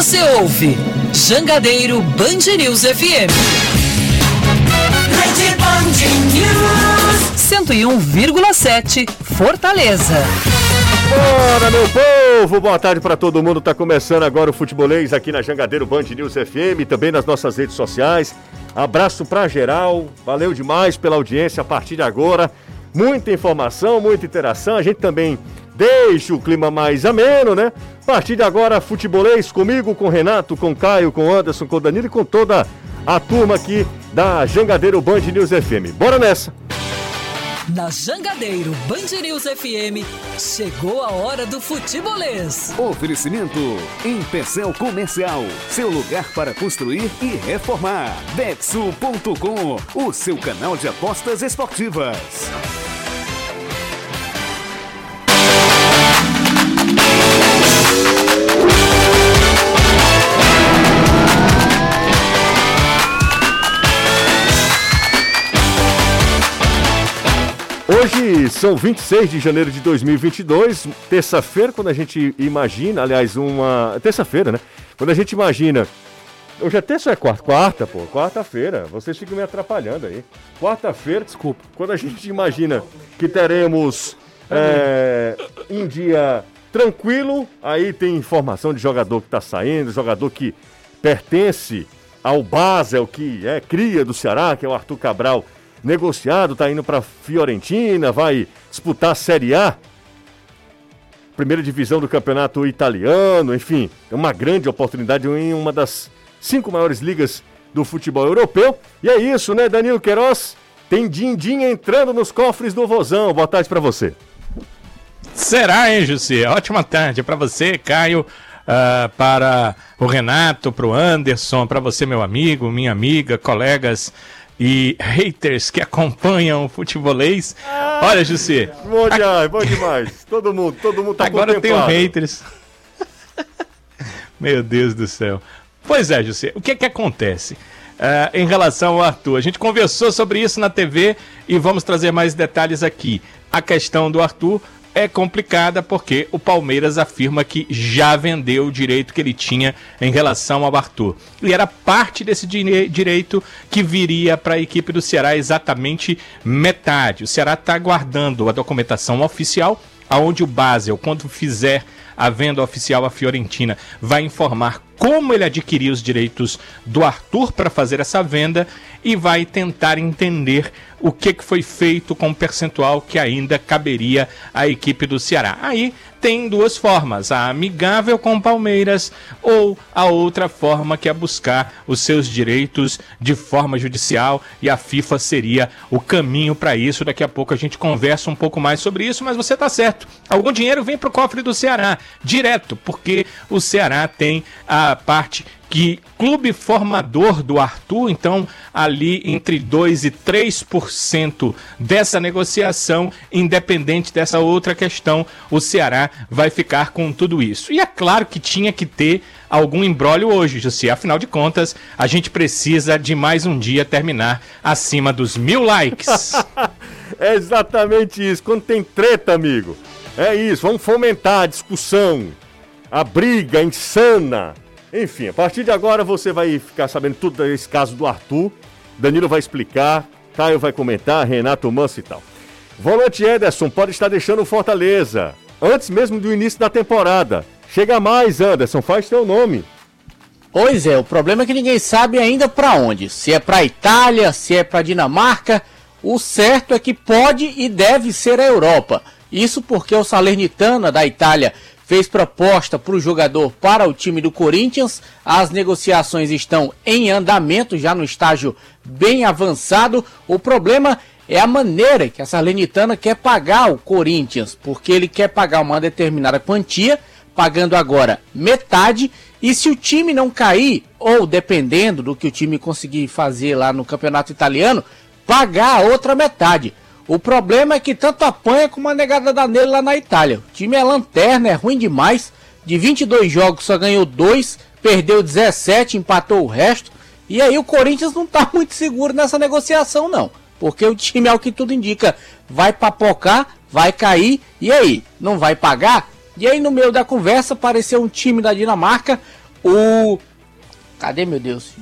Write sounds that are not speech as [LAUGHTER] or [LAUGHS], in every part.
Você ouve Jangadeiro Band News FM. Rede Band News 101,7 Fortaleza. Bora, meu povo! Boa tarde para todo mundo. Tá começando agora o Futebolês aqui na Jangadeiro Band News FM, também nas nossas redes sociais. Abraço pra geral. Valeu demais pela audiência a partir de agora. Muita informação, muita interação. A gente também deixa o clima mais ameno, né? A partir de agora, futebolês comigo, com Renato, com Caio, com Anderson, com Danilo e com toda a turma aqui da Jangadeiro Band News FM. Bora nessa! Na Jangadeiro Band News FM, chegou a hora do futebolês. Oferecimento em Pecel Comercial, seu lugar para construir e reformar. Betsul.com, o seu canal de apostas esportivas. São 26 de janeiro de 2022, terça-feira, quando a gente imagina, aliás, uma. Terça-feira, né? Quando a gente imagina. Hoje é terça ou é quarta? Quarta, pô, quarta-feira. Vocês ficam me atrapalhando aí. Quarta-feira. Desculpa. Quando a gente imagina que teremos é, um dia tranquilo, aí tem informação de jogador que tá saindo, jogador que pertence ao Basel, que é cria do Ceará, que é o Arthur Cabral negociado, está indo para Fiorentina, vai disputar a Série A, primeira divisão do campeonato italiano, enfim, é uma grande oportunidade em uma das cinco maiores ligas do futebol europeu. E é isso, né, Danilo Queiroz? Tem din-din entrando nos cofres do Vozão. Boa tarde para você. Será, hein, Jussi? Ótima tarde para você, Caio. Uh, para o Renato, para o Anderson, para você, meu amigo, minha amiga, colegas e haters que acompanham o futebolês. Ah, Olha, Jussi. Bom demais, bom demais. Todo mundo, todo mundo tá Agora tem haters. [LAUGHS] Meu Deus do céu. Pois é, Jussi. O que é que acontece? Uh, em relação ao Arthur. A gente conversou sobre isso na TV e vamos trazer mais detalhes aqui. A questão do Arthur é complicada porque o Palmeiras afirma que já vendeu o direito que ele tinha em relação ao Arthur. E era parte desse direito que viria para a equipe do Ceará exatamente metade. O Ceará está aguardando a documentação oficial, aonde o Basel, quando fizer a venda oficial à Fiorentina, vai informar como ele adquiriu os direitos do Arthur para fazer essa venda e vai tentar entender o que, que foi feito com o percentual que ainda caberia à equipe do Ceará. Aí tem duas formas: a amigável com o Palmeiras ou a outra forma que é buscar os seus direitos de forma judicial e a FIFA seria o caminho para isso. Daqui a pouco a gente conversa um pouco mais sobre isso, mas você está certo. Algum dinheiro vem para o cofre do Ceará direto, porque o Ceará tem a parte que clube formador do Arthur, então ali entre 2 e 3% dessa negociação, independente dessa outra questão, o Ceará vai ficar com tudo isso. E é claro que tinha que ter algum embrólio hoje, Jussi. Afinal de contas, a gente precisa de mais um dia terminar acima dos mil likes. [LAUGHS] é exatamente isso. Quando tem treta, amigo. É isso. Vamos fomentar a discussão, a briga insana enfim, a partir de agora você vai ficar sabendo tudo desse caso do Arthur. Danilo vai explicar, Caio vai comentar, Renato Manso e tal. Volante Ederson pode estar deixando o Fortaleza antes mesmo do início da temporada. Chega mais, Anderson, faz teu nome. Pois é, o problema é que ninguém sabe ainda para onde. Se é para Itália, se é para Dinamarca. O certo é que pode e deve ser a Europa. Isso porque o Salernitana da Itália fez proposta para o jogador para o time do Corinthians. As negociações estão em andamento, já no estágio bem avançado. O problema é a maneira que a Salernitana quer pagar o Corinthians, porque ele quer pagar uma determinada quantia, pagando agora metade. E se o time não cair, ou dependendo do que o time conseguir fazer lá no campeonato italiano, pagar a outra metade. O problema é que tanto apanha como a negada da nele lá na Itália. O time é lanterna, é ruim demais. De 22 jogos só ganhou 2, perdeu 17, empatou o resto. E aí o Corinthians não está [LAUGHS] muito seguro nessa negociação não. Porque o time, ao que tudo indica, vai papocar, vai cair. E aí, não vai pagar? E aí no meio da conversa apareceu um time da Dinamarca o. Cadê meu Deus?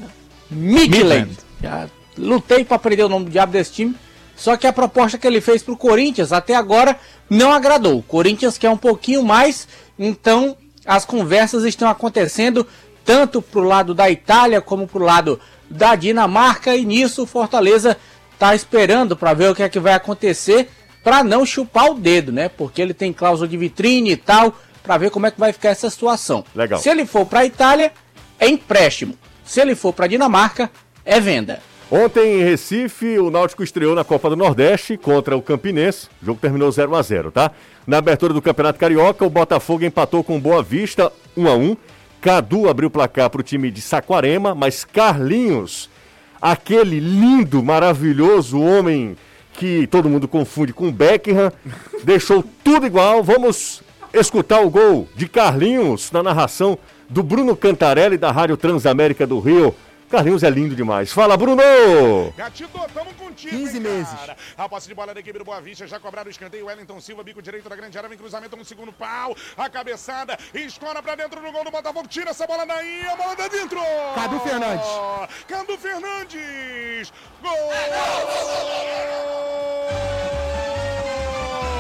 Midland. Já lutei para aprender o nome do diabo desse time. Só que a proposta que ele fez pro Corinthians até agora não agradou. O Corinthians quer um pouquinho mais, então as conversas estão acontecendo tanto pro lado da Itália como pro lado da Dinamarca e nisso o Fortaleza tá esperando para ver o que é que vai acontecer para não chupar o dedo, né? Porque ele tem cláusula de vitrine e tal, para ver como é que vai ficar essa situação. Legal. Se ele for para Itália, é empréstimo. Se ele for para Dinamarca, é venda. Ontem em Recife, o Náutico estreou na Copa do Nordeste contra o Campinense. O jogo terminou 0 a 0 tá? Na abertura do Campeonato Carioca, o Botafogo empatou com Boa Vista 1 a 1 Cadu abriu o placar para o time de Saquarema, mas Carlinhos, aquele lindo, maravilhoso homem que todo mundo confunde com Beckham, [LAUGHS] deixou tudo igual. Vamos escutar o gol de Carlinhos na narração do Bruno Cantarelli da Rádio Transamérica do Rio. Carlinhos é lindo demais. Fala, Bruno! Gatito, tamo contigo, 15 hein, meses. A posse de bola da equipe do Boa Vista, já cobrado o escanteio, Wellington Silva, bico direito da grande área, vem cruzamento no segundo pau, a cabeçada, escora pra dentro do gol do Botafogo, tira essa bola daí, a bola tá dentro! Cadu Fernandes. Cadu Fernandes! Gol!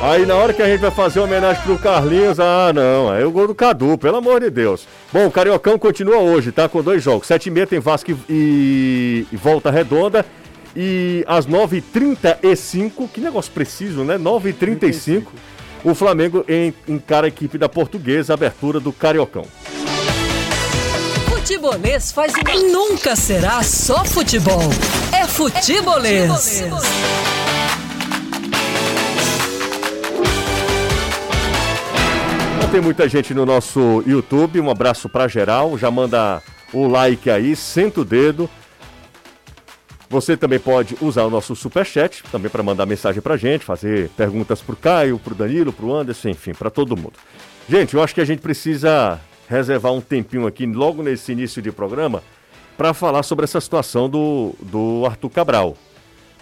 Aí na hora que a gente vai fazer homenagem pro Carlinhos, ah não, é o gol do Cadu, pelo amor de Deus. Bom, o Cariocão continua hoje, tá? Com dois jogos. Sete e meia tem Vasco e, e Volta Redonda. E às 9h35, que negócio preciso, né? 9h35, o Flamengo en- encara a equipe da Portuguesa, abertura do Cariocão. Futebolês faz. Nunca será só futebol. É futebolês. Não tem muita gente no nosso YouTube, um abraço pra geral, já manda o like aí, senta o dedo. Você também pode usar o nosso superchat, também para mandar mensagem pra gente, fazer perguntas pro Caio, pro Danilo, pro Anderson, enfim, pra todo mundo. Gente, eu acho que a gente precisa reservar um tempinho aqui, logo nesse início de programa, para falar sobre essa situação do, do Arthur Cabral.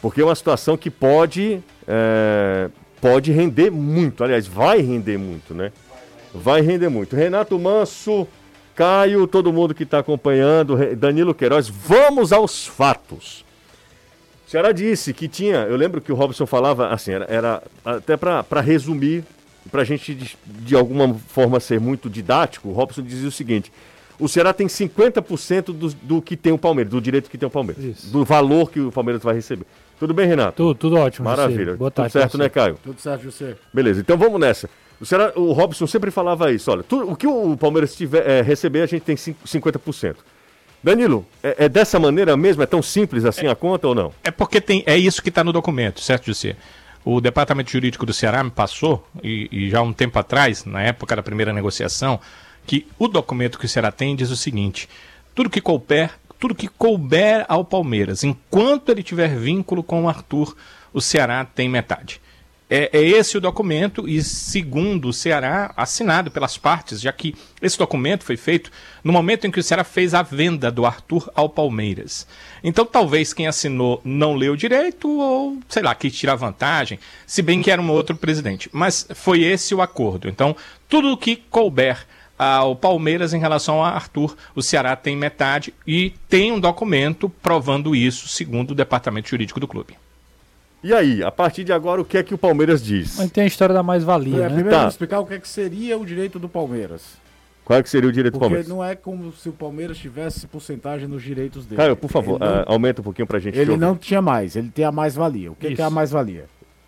Porque é uma situação que pode, é, pode render muito, aliás, vai render muito, né? Vai render muito. Renato Manso, Caio, todo mundo que está acompanhando, Danilo Queiroz, vamos aos fatos. O Ceará disse que tinha, eu lembro que o Robson falava assim, era, era até para resumir, para a gente de, de alguma forma ser muito didático, o Robson dizia o seguinte: o Ceará tem 50% do, do que tem o Palmeiras, do direito que tem o Palmeiras, Isso. do valor que o Palmeiras vai receber. Tudo bem, Renato? Tudo, tudo ótimo. Maravilha. Boa Tudo tarde. certo, pra né, você. Caio? Tudo certo, José. Beleza, então vamos nessa. O, Ceará, o Robson sempre falava isso, olha, tu- o que o Palmeiras tiver, é, receber, a gente tem cin- 50%. Danilo, é, é dessa maneira mesmo? É tão simples assim a conta ou não? É porque tem, é isso que está no documento, certo, José? O Departamento Jurídico do Ceará me passou, e, e já há um tempo atrás, na época da primeira negociação, que o documento que o Ceará tem diz o seguinte: tudo que couber, tudo que couber ao Palmeiras, enquanto ele tiver vínculo com o Arthur, o Ceará tem metade. É, é esse o documento, e segundo o Ceará, assinado pelas partes, já que esse documento foi feito no momento em que o Ceará fez a venda do Arthur ao Palmeiras. Então, talvez quem assinou não leu direito, ou sei lá, quis tirar vantagem, se bem que era um outro presidente. Mas foi esse o acordo. Então, tudo o que couber ao Palmeiras em relação a Arthur, o Ceará tem metade e tem um documento provando isso, segundo o departamento jurídico do clube. E aí, a partir de agora, o que é que o Palmeiras diz? Mas tem a história da É, mais-valia, né? primeiro Tá. vamos explicar o que, é que seria o direito do Palmeiras. Qual é que seria o direito do Porque Palmeiras? não é como se o Palmeiras tivesse porcentagem nos direitos dele. Caio, por favor, não, ah, aumenta um pouquinho pra gente. te ele ouvir. não tinha mais, ele tem a mais-valia. O que, que Isso. é a mais-valia?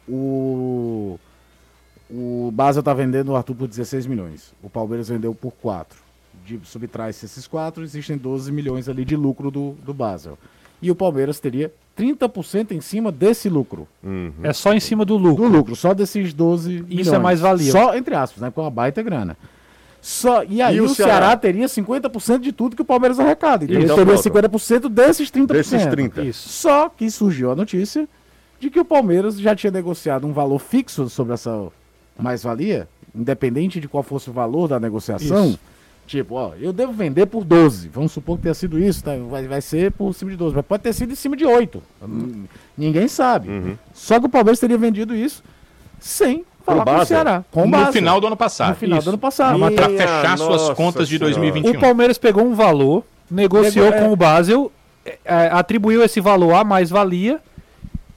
O, o Basel tá vendendo o Arthur por 16 milhões. O Palmeiras vendeu por 4. De, subtrai-se esses 4, existem 12 milhões ali de lucro do, do Basel. E o Palmeiras teria 30% em cima desse lucro. Uhum. É só em cima do Do lucro. lucro, só desses 12 milhões. é mais-valia. Só, entre aspas, né? Com uma baita grana. Só, e aí E o, o Ceará? Ceará? teria 50% de tudo que o Palmeiras arrecada. Então, Então, ele teria pronto. 50% desses 30%. Desses 30. Isso. Só que surgiu a notícia de que o Palmeiras já tinha negociado um valor fixo sobre essa mais-valia, independente de qual fosse o valor da negociação. Isso. Tipo, ó, eu devo vender por 12. Vamos supor que tenha sido isso, tá? vai, vai ser por cima de 12. Mas pode ter sido em cima de 8. Hum, Ninguém sabe. Uhum. Só que o Palmeiras teria vendido isso sem falar com o. Ceará. Com o no Basel. final do ano passado. No final Isso. do ano passado. Minha Para fechar suas contas de senhora. 2021. O Palmeiras pegou um valor, negociou Nego- é. com o Basel, é, é, atribuiu esse valor a mais-valia.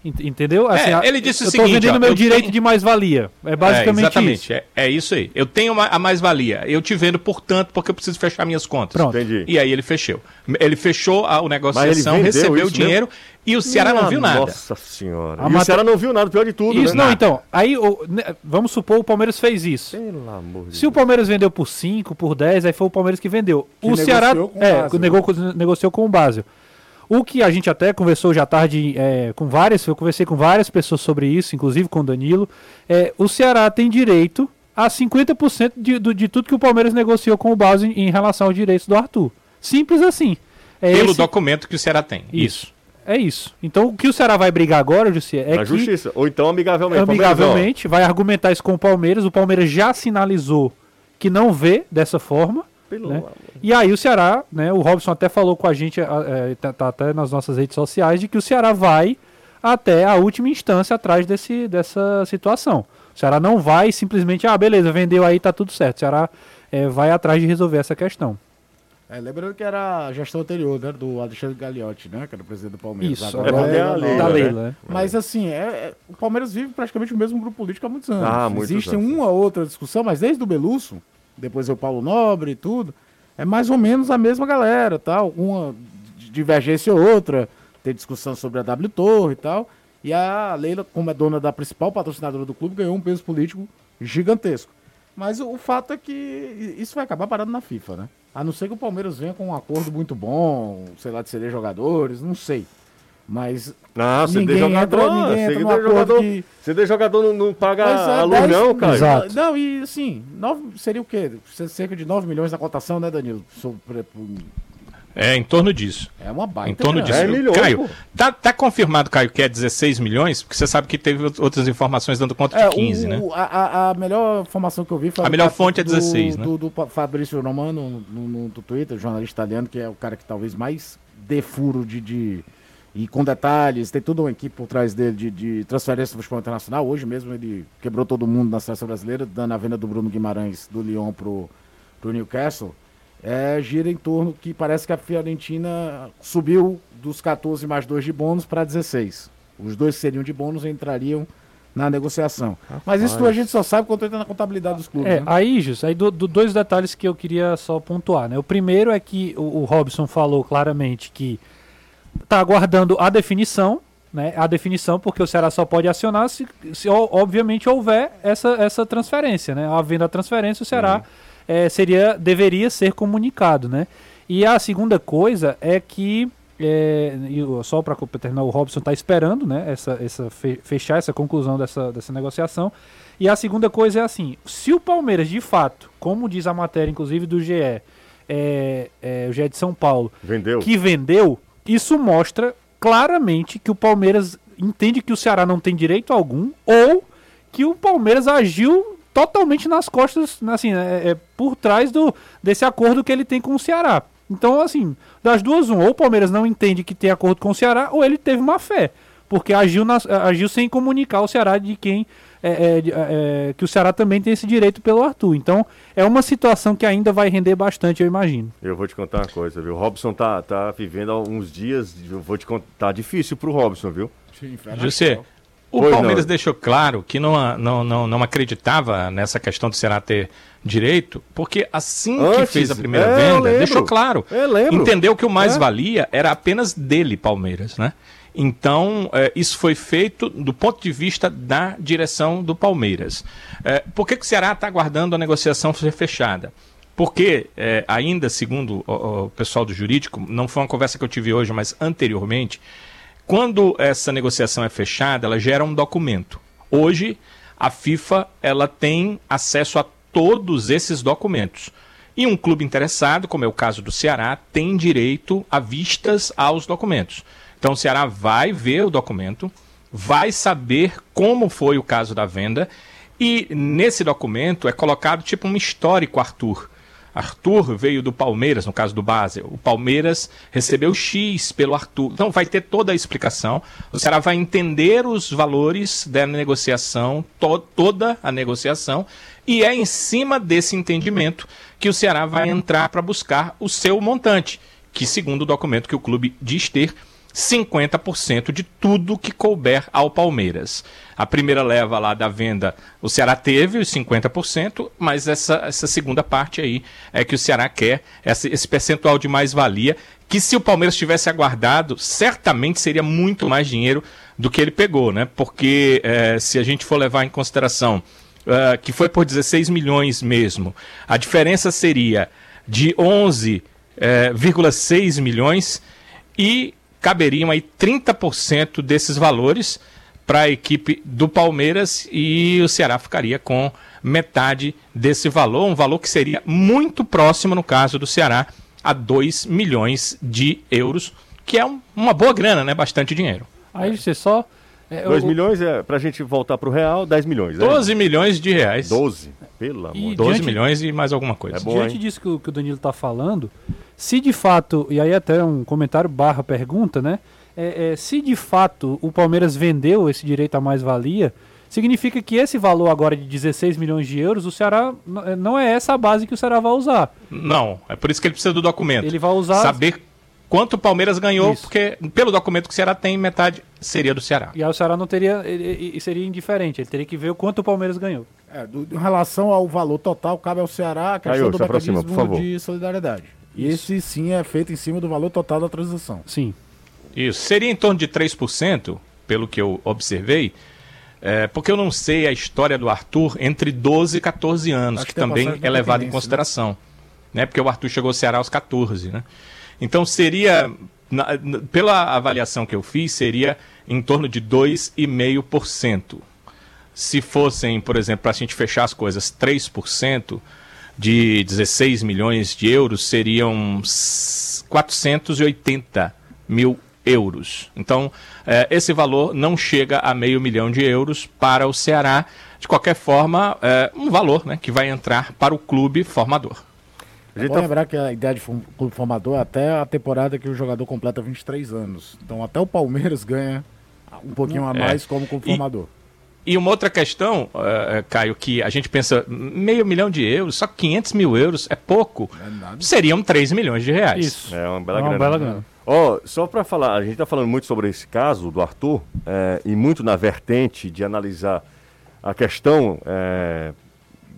Ent- Entendeu? Assim, É, ele disse o eu tô seguinte, vendendo ó, meu eu direito tenho- de mais-valia. É basicamente é, exatamente, isso. É, é isso aí. Eu tenho uma- a mais-valia. Eu te vendo, portanto, porque eu preciso fechar minhas contas. Pronto. Entendi. E aí ele fechou. Ele fechou a, a negociação, recebeu o dinheiro e o Ceará não Minha viu nada. Nossa senhora. A e o mata- Ceará não viu nada, pior de tudo, Isso, né? não, então. Aí, o- né, vamos supor o Palmeiras fez isso. Pelo amor de Se o Palmeiras vendeu por 5, por 10, aí foi o Palmeiras que vendeu. Que o Ceará negociou com o é, nego- negociou com o Basel. O que a gente até conversou já tarde é, com várias, eu conversei com várias pessoas sobre isso, inclusive com o Danilo. É, o Ceará tem direito a 50% de, do- de tudo que o Palmeiras negociou com o Basel em, em relação aos direitos do Arthur. Simples assim. É Pelo esse- documento que o Ceará tem. Isso. É isso. Então o que o Ceará vai brigar agora, Jussi, é Na que justiça. Ou então amigavelmente. amigavelmente, vai argumentar isso com o Palmeiras. O Palmeiras já sinalizou que não vê dessa forma. Pelo né? amor. E aí o Ceará, né? O Robson até falou com a gente, é, tá, tá até nas nossas redes sociais, de que o Ceará vai até a última instância atrás desse, dessa situação. O Ceará não vai simplesmente, ah, beleza, vendeu aí, tá tudo certo. O Ceará é, vai atrás de resolver essa questão. É, lembrando que era a gestão anterior, né? Do Alexandre Gagliotti, né? Que era o presidente do Palmeiras. Isso, Agora agora é é a Leila, da né? Leila, né? Mas assim, é, é- o Palmeiras vive praticamente o mesmo grupo político há muitos anos. Ah, muitos Existe anos. uma outra discussão, mas desde o Belusso, depois é o Paulo Nobre e tudo, é mais ou menos a mesma galera, tal. Uma di- divergência ou outra, tem discussão sobre a W Torre e tal. E a Leila, como é dona da principal patrocinadora do clube, ganhou um peso político gigantesco. Mas o, fato é que isso vai acabar parando na FIFA, né? A não ser que o Palmeiras venha com um acordo muito bom, sei lá, de ceder jogadores, não sei. Mas Ah, CD Ninguém jogador. entra- ninguém entra CD jogador, que- CD jogador não, não paga é a luz, 10 não, cara. Exato. Não, e assim, nove, seria o quê? Cerca de 9 milhões na cotação, né, Danilo? Sobre- É, em torno disso. É uma baita. Em torno disso. 10 milhões, Caio, tá, tá confirmado, Caio, que é 16 milhões? Porque você sabe que teve outras informações dando conta É, de 15, o- né? a- a, a melhor informação que eu vi foi A melhor do- fonte é do- 16, né? do, do Fabrício Romano no, no, no Twitter, jornalista italiano, que é o cara que talvez mais dê furo de, de- e com detalhes, tem toda uma equipe por trás dele de, de transferência do futebol internacional. Hoje mesmo ele quebrou todo mundo na seleção brasileira, dando a venda do Bruno Guimarães do Lyon pro, pro Newcastle. É, gira em torno que parece que a Fiorentina subiu dos 14 mais 2 de bônus para 16. Os dois seriam de bônus entrariam na negociação. Mas isso a gente só sabe quando entra na contabilidade dos clubes. É, né? aí, Jus, aí do, do- dois detalhes que eu queria só pontuar, né? O primeiro é que o, o Robson falou claramente que tá aguardando a definição, né? A definição, porque o Ceará só pode acionar se, se obviamente houver essa, essa transferência, né? Havendo a transferência, o Ceará eh, seria, deveria ser comunicado, né? E a segunda coisa é que é, só para terminar, o Robson está esperando, né? Essa, essa fe- fechar essa conclusão dessa, dessa negociação. E a segunda coisa é assim: se o Palmeiras, de fato, como diz a matéria, inclusive do GE, é, é, o GE de São Paulo, Vendeu. que vendeu, isso mostra claramente que o Palmeiras entende que o Ceará não tem direito algum ou que o Palmeiras agiu totalmente nas costas, assim, é, é, por trás do, desse acordo que ele tem com o Ceará. Então, assim, das duas, um, ou o Palmeiras não entende que tem acordo com o Ceará, ou ele teve má fé, porque agiu, agiu sem comunicar ao Ceará de quem é, é, de- é, que o Ceará também tem esse direito pelo Arthur. Então, é uma situação que ainda vai render bastante, eu imagino. Eu vou te contar uma coisa, viu? O Robson tá, tá vivendo há uns dias, eu vou te contar, tá difícil pro Robson, viu? José, o Pois Palmeiras não. deixou claro que não, não, não, não acreditava nessa questão do Ceará ter direito, porque assim que Antes, fez a primeira é, venda, deixou claro. Entendeu que o mais É. valia era apenas dele, Palmeiras, né? Então, eh, isso foi feito do ponto de vista da direção do Palmeiras. Eh, por que, que o Ceará está aguardando a negociação ser fechada? Porque, eh, ainda segundo o, o pessoal do jurídico, não foi uma conversa que eu tive hoje, mas anteriormente, quando essa negociação é fechada, ela gera um documento. Hoje, a FIFA ela tem acesso a todos esses documentos. E um clube interessado, como é o caso do Ceará, tem direito a vistas aos documentos. Então o Ceará vai ver o documento, vai saber como foi o caso da venda, e nesse documento é colocado tipo um histórico, Arthur, Arthur veio do Palmeiras, no caso do Basel. O Palmeiras recebeu X pelo Arthur. Então vai ter toda a explicação. O Ceará vai entender os valores da negociação, to toda a negociação, e é em cima desse entendimento que o Ceará vai entrar para buscar o seu montante, que segundo o documento que o clube diz ter, 50% de tudo que couber ao Palmeiras. A primeira leva lá da venda, o Ceará teve os 50%, mas essa, essa segunda parte aí é que o Ceará quer, esse, percentual de mais-valia, que se o Palmeiras tivesse aguardado, certamente seria muito mais dinheiro do que ele pegou, né? Porque é, se a gente for levar em consideração uh, que foi por 16 milhões mesmo, a diferença seria de 11,6 é, milhões e caberiam aí 30% desses valores para a equipe do Palmeiras e o Ceará ficaria com metade desse valor, um valor que seria muito próximo, no caso do Ceará, a 2 milhões de euros, que é um, uma boa grana, né? Bastante dinheiro. Aí você só. 2 é, milhões é para a gente voltar para o real, 10 milhões. 12 é? milhões de reais. 12, pelo amor de Deus. 12 diante, milhões e mais alguma coisa. É bom, diante hein? disso que o, que o Danilo está falando, se de fato, e aí até um comentário barra pergunta, né? É, é, se de fato o Palmeiras vendeu esse direito a mais-valia, significa que esse valor agora de 16 milhões de euros, o Ceará é, não é essa a base que o Ceará vai usar. Não, é por isso que ele precisa do documento. Ele vai usar. Saber quanto o Palmeiras ganhou, isso. porque pelo documento que o Ceará tem, metade seria do Ceará. E aí o Ceará não teria. E seria indiferente, ele teria que ver o quanto o Palmeiras ganhou. É, do, em relação ao valor total, cabe ao Ceará a questão Caio, do mecanismo aproxima, de solidariedade. E esse sim é feito em cima do valor total da transação. Sim. Isso. Seria em torno de 3%, pelo que eu observei, é, porque eu não sei a história do Arthur entre 12 e 14 anos, que, que também é levado em né? consideração. Né? né? Porque o Arthur chegou ao Ceará aos 14, né? Então seria, na, na, pela avaliação que eu fiz, seria em torno de 2,5%. Se fossem, por exemplo, para a gente fechar as coisas, 3%, de 16 milhões de euros seriam 480 mil euros. Então, eh, esse valor não chega a meio milhão de euros para o Ceará. De qualquer forma, é um valor né, que vai entrar para o clube formador. É bom tá... lembrar que a ideia de clube formador é até a temporada que o jogador completa 23 anos. Então, até o Palmeiras ganha um pouquinho a mais é. como clube formador. E uma outra questão, uh, Caio, que a gente pensa meio milhão de euros, só 500 mil euros é pouco, é seriam 3 milhões de reais. Isso. É uma bela é uma grana. Bela grana. Ó, oh, só para falar, a gente está falando muito sobre esse caso do Arthur é, e muito na vertente de analisar a questão é,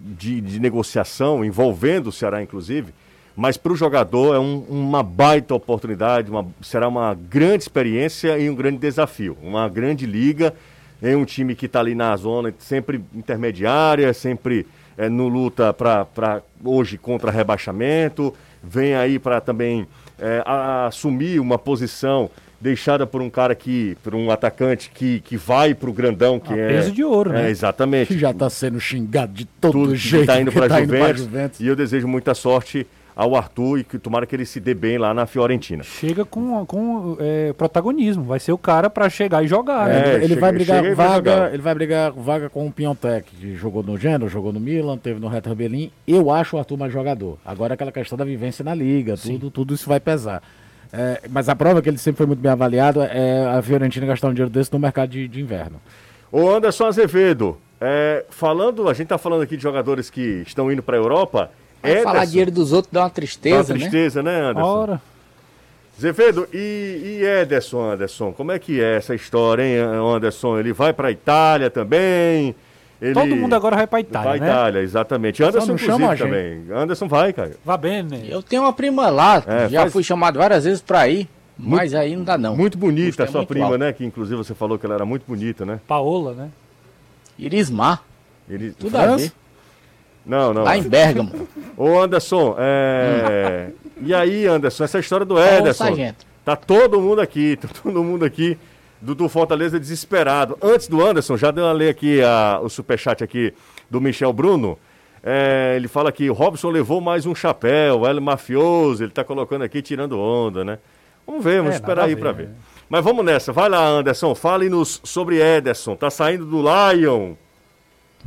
de, de, negociação envolvendo o Ceará, inclusive, mas para o jogador é um, uma baita oportunidade, uma, será uma grande experiência e um grande desafio, uma grande liga em um time que está ali na zona, sempre intermediária, sempre é, no luta para hoje contra rebaixamento, vem aí para também é, a, assumir uma posição deixada por um cara que, por um atacante que, que vai para o grandão, que a é peso de ouro, né? É, exatamente. Que já está sendo xingado de todo Tudo jeito. Está indo para a tá Juventus, Juventus. E eu desejo muita sorte ao Arthur e que tomara que ele se dê bem lá na Fiorentina. Chega com, com é, protagonismo, vai ser o cara para chegar e jogar. Né? É, ele, chega, vai brigar vaga, vai ele vai brigar vaga com o Piontek, que jogou no Genoa, jogou no Milan, teve no Hertha Berlim. Eu acho o Arthur mais jogador. Agora aquela questão da vivência na liga, tudo, tudo isso vai pesar. É, mas a prova que ele sempre foi muito bem avaliado é a Fiorentina gastar um dinheiro desse no mercado de, de inverno. O Anderson Azevedo, é, falando, a gente está falando aqui de jogadores que estão indo para a Europa. Ederson, falar dinheiro dos outros dá uma tristeza, dá uma tristeza, né, né Anderson? Ora. Zevedo, e, e Ederson, Anderson, como é que é essa história, hein, Anderson? Ele vai para a Itália também? Ele... Todo mundo agora vai para Itália, vai né? Itália, exatamente. Anderson chama também. Anderson vai, cara. Vá bem, né? Eu tenho uma prima lá, é, já faz... fui chamado várias vezes para ir. Muito, mas aí não dá não. Muito bonita a sua é prima, alto. né? Que inclusive você falou que ela era muito bonita, né? Paola, né? Irismar. Iris... Tudo França? a ver. Não, não. Lá em Bergamo. Ô Anderson, é... e aí Anderson, essa história do Ederson. Tá todo mundo aqui, tá todo mundo aqui do, do Fortaleza desesperado. Antes do Anderson, já deu uma ler aqui a, o superchat aqui do Michel Bruno. É, ele fala que o Robson levou mais um chapéu, ele mafioso, ele tá colocando aqui tirando onda, né? Vamos ver, vamos é, esperar aí para ver. Né? Mas vamos nessa, vai lá Anderson, fale-nos sobre Ederson, tá saindo do Lion.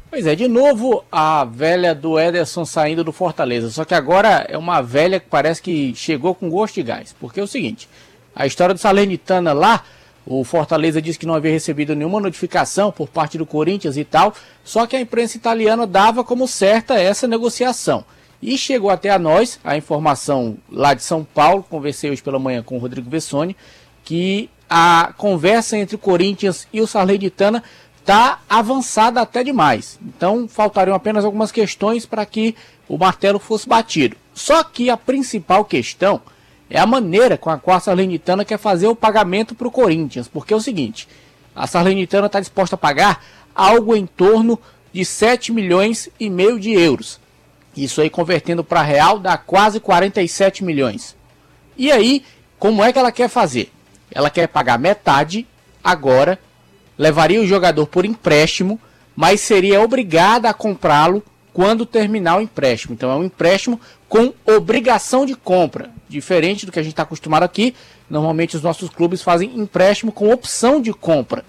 Pois é, de novo a velha do Ederson saindo do Fortaleza. Só que agora é uma velha que parece que chegou com gosto de gás. Porque é o seguinte: a história do Salernitana lá, o Fortaleza disse que não havia recebido nenhuma notificação por parte do Corinthians e tal. Só que a imprensa italiana dava como certa essa negociação. E chegou até a nós a informação lá de São Paulo, conversei hoje pela manhã com o Rodrigo Vessoni, que a conversa entre o Corinthians e o Salernitana está avançada até demais. Então faltariam apenas algumas questões para que o martelo fosse batido. Só que a principal questão é a maneira com a qual a Salernitana quer fazer o pagamento para o Corinthians. Porque é o seguinte, a Salernitana está disposta a pagar algo em torno de 7 milhões e meio de euros. Isso aí convertendo para real dá quase 47 milhões. E aí, como é que ela quer fazer? Ela quer pagar metade agora levaria o jogador por empréstimo, mas seria obrigada a comprá-lo quando terminar o empréstimo. Então é um empréstimo com obrigação de compra, diferente do que a gente está acostumado aqui. Normalmente os nossos clubes fazem empréstimo com opção de compra.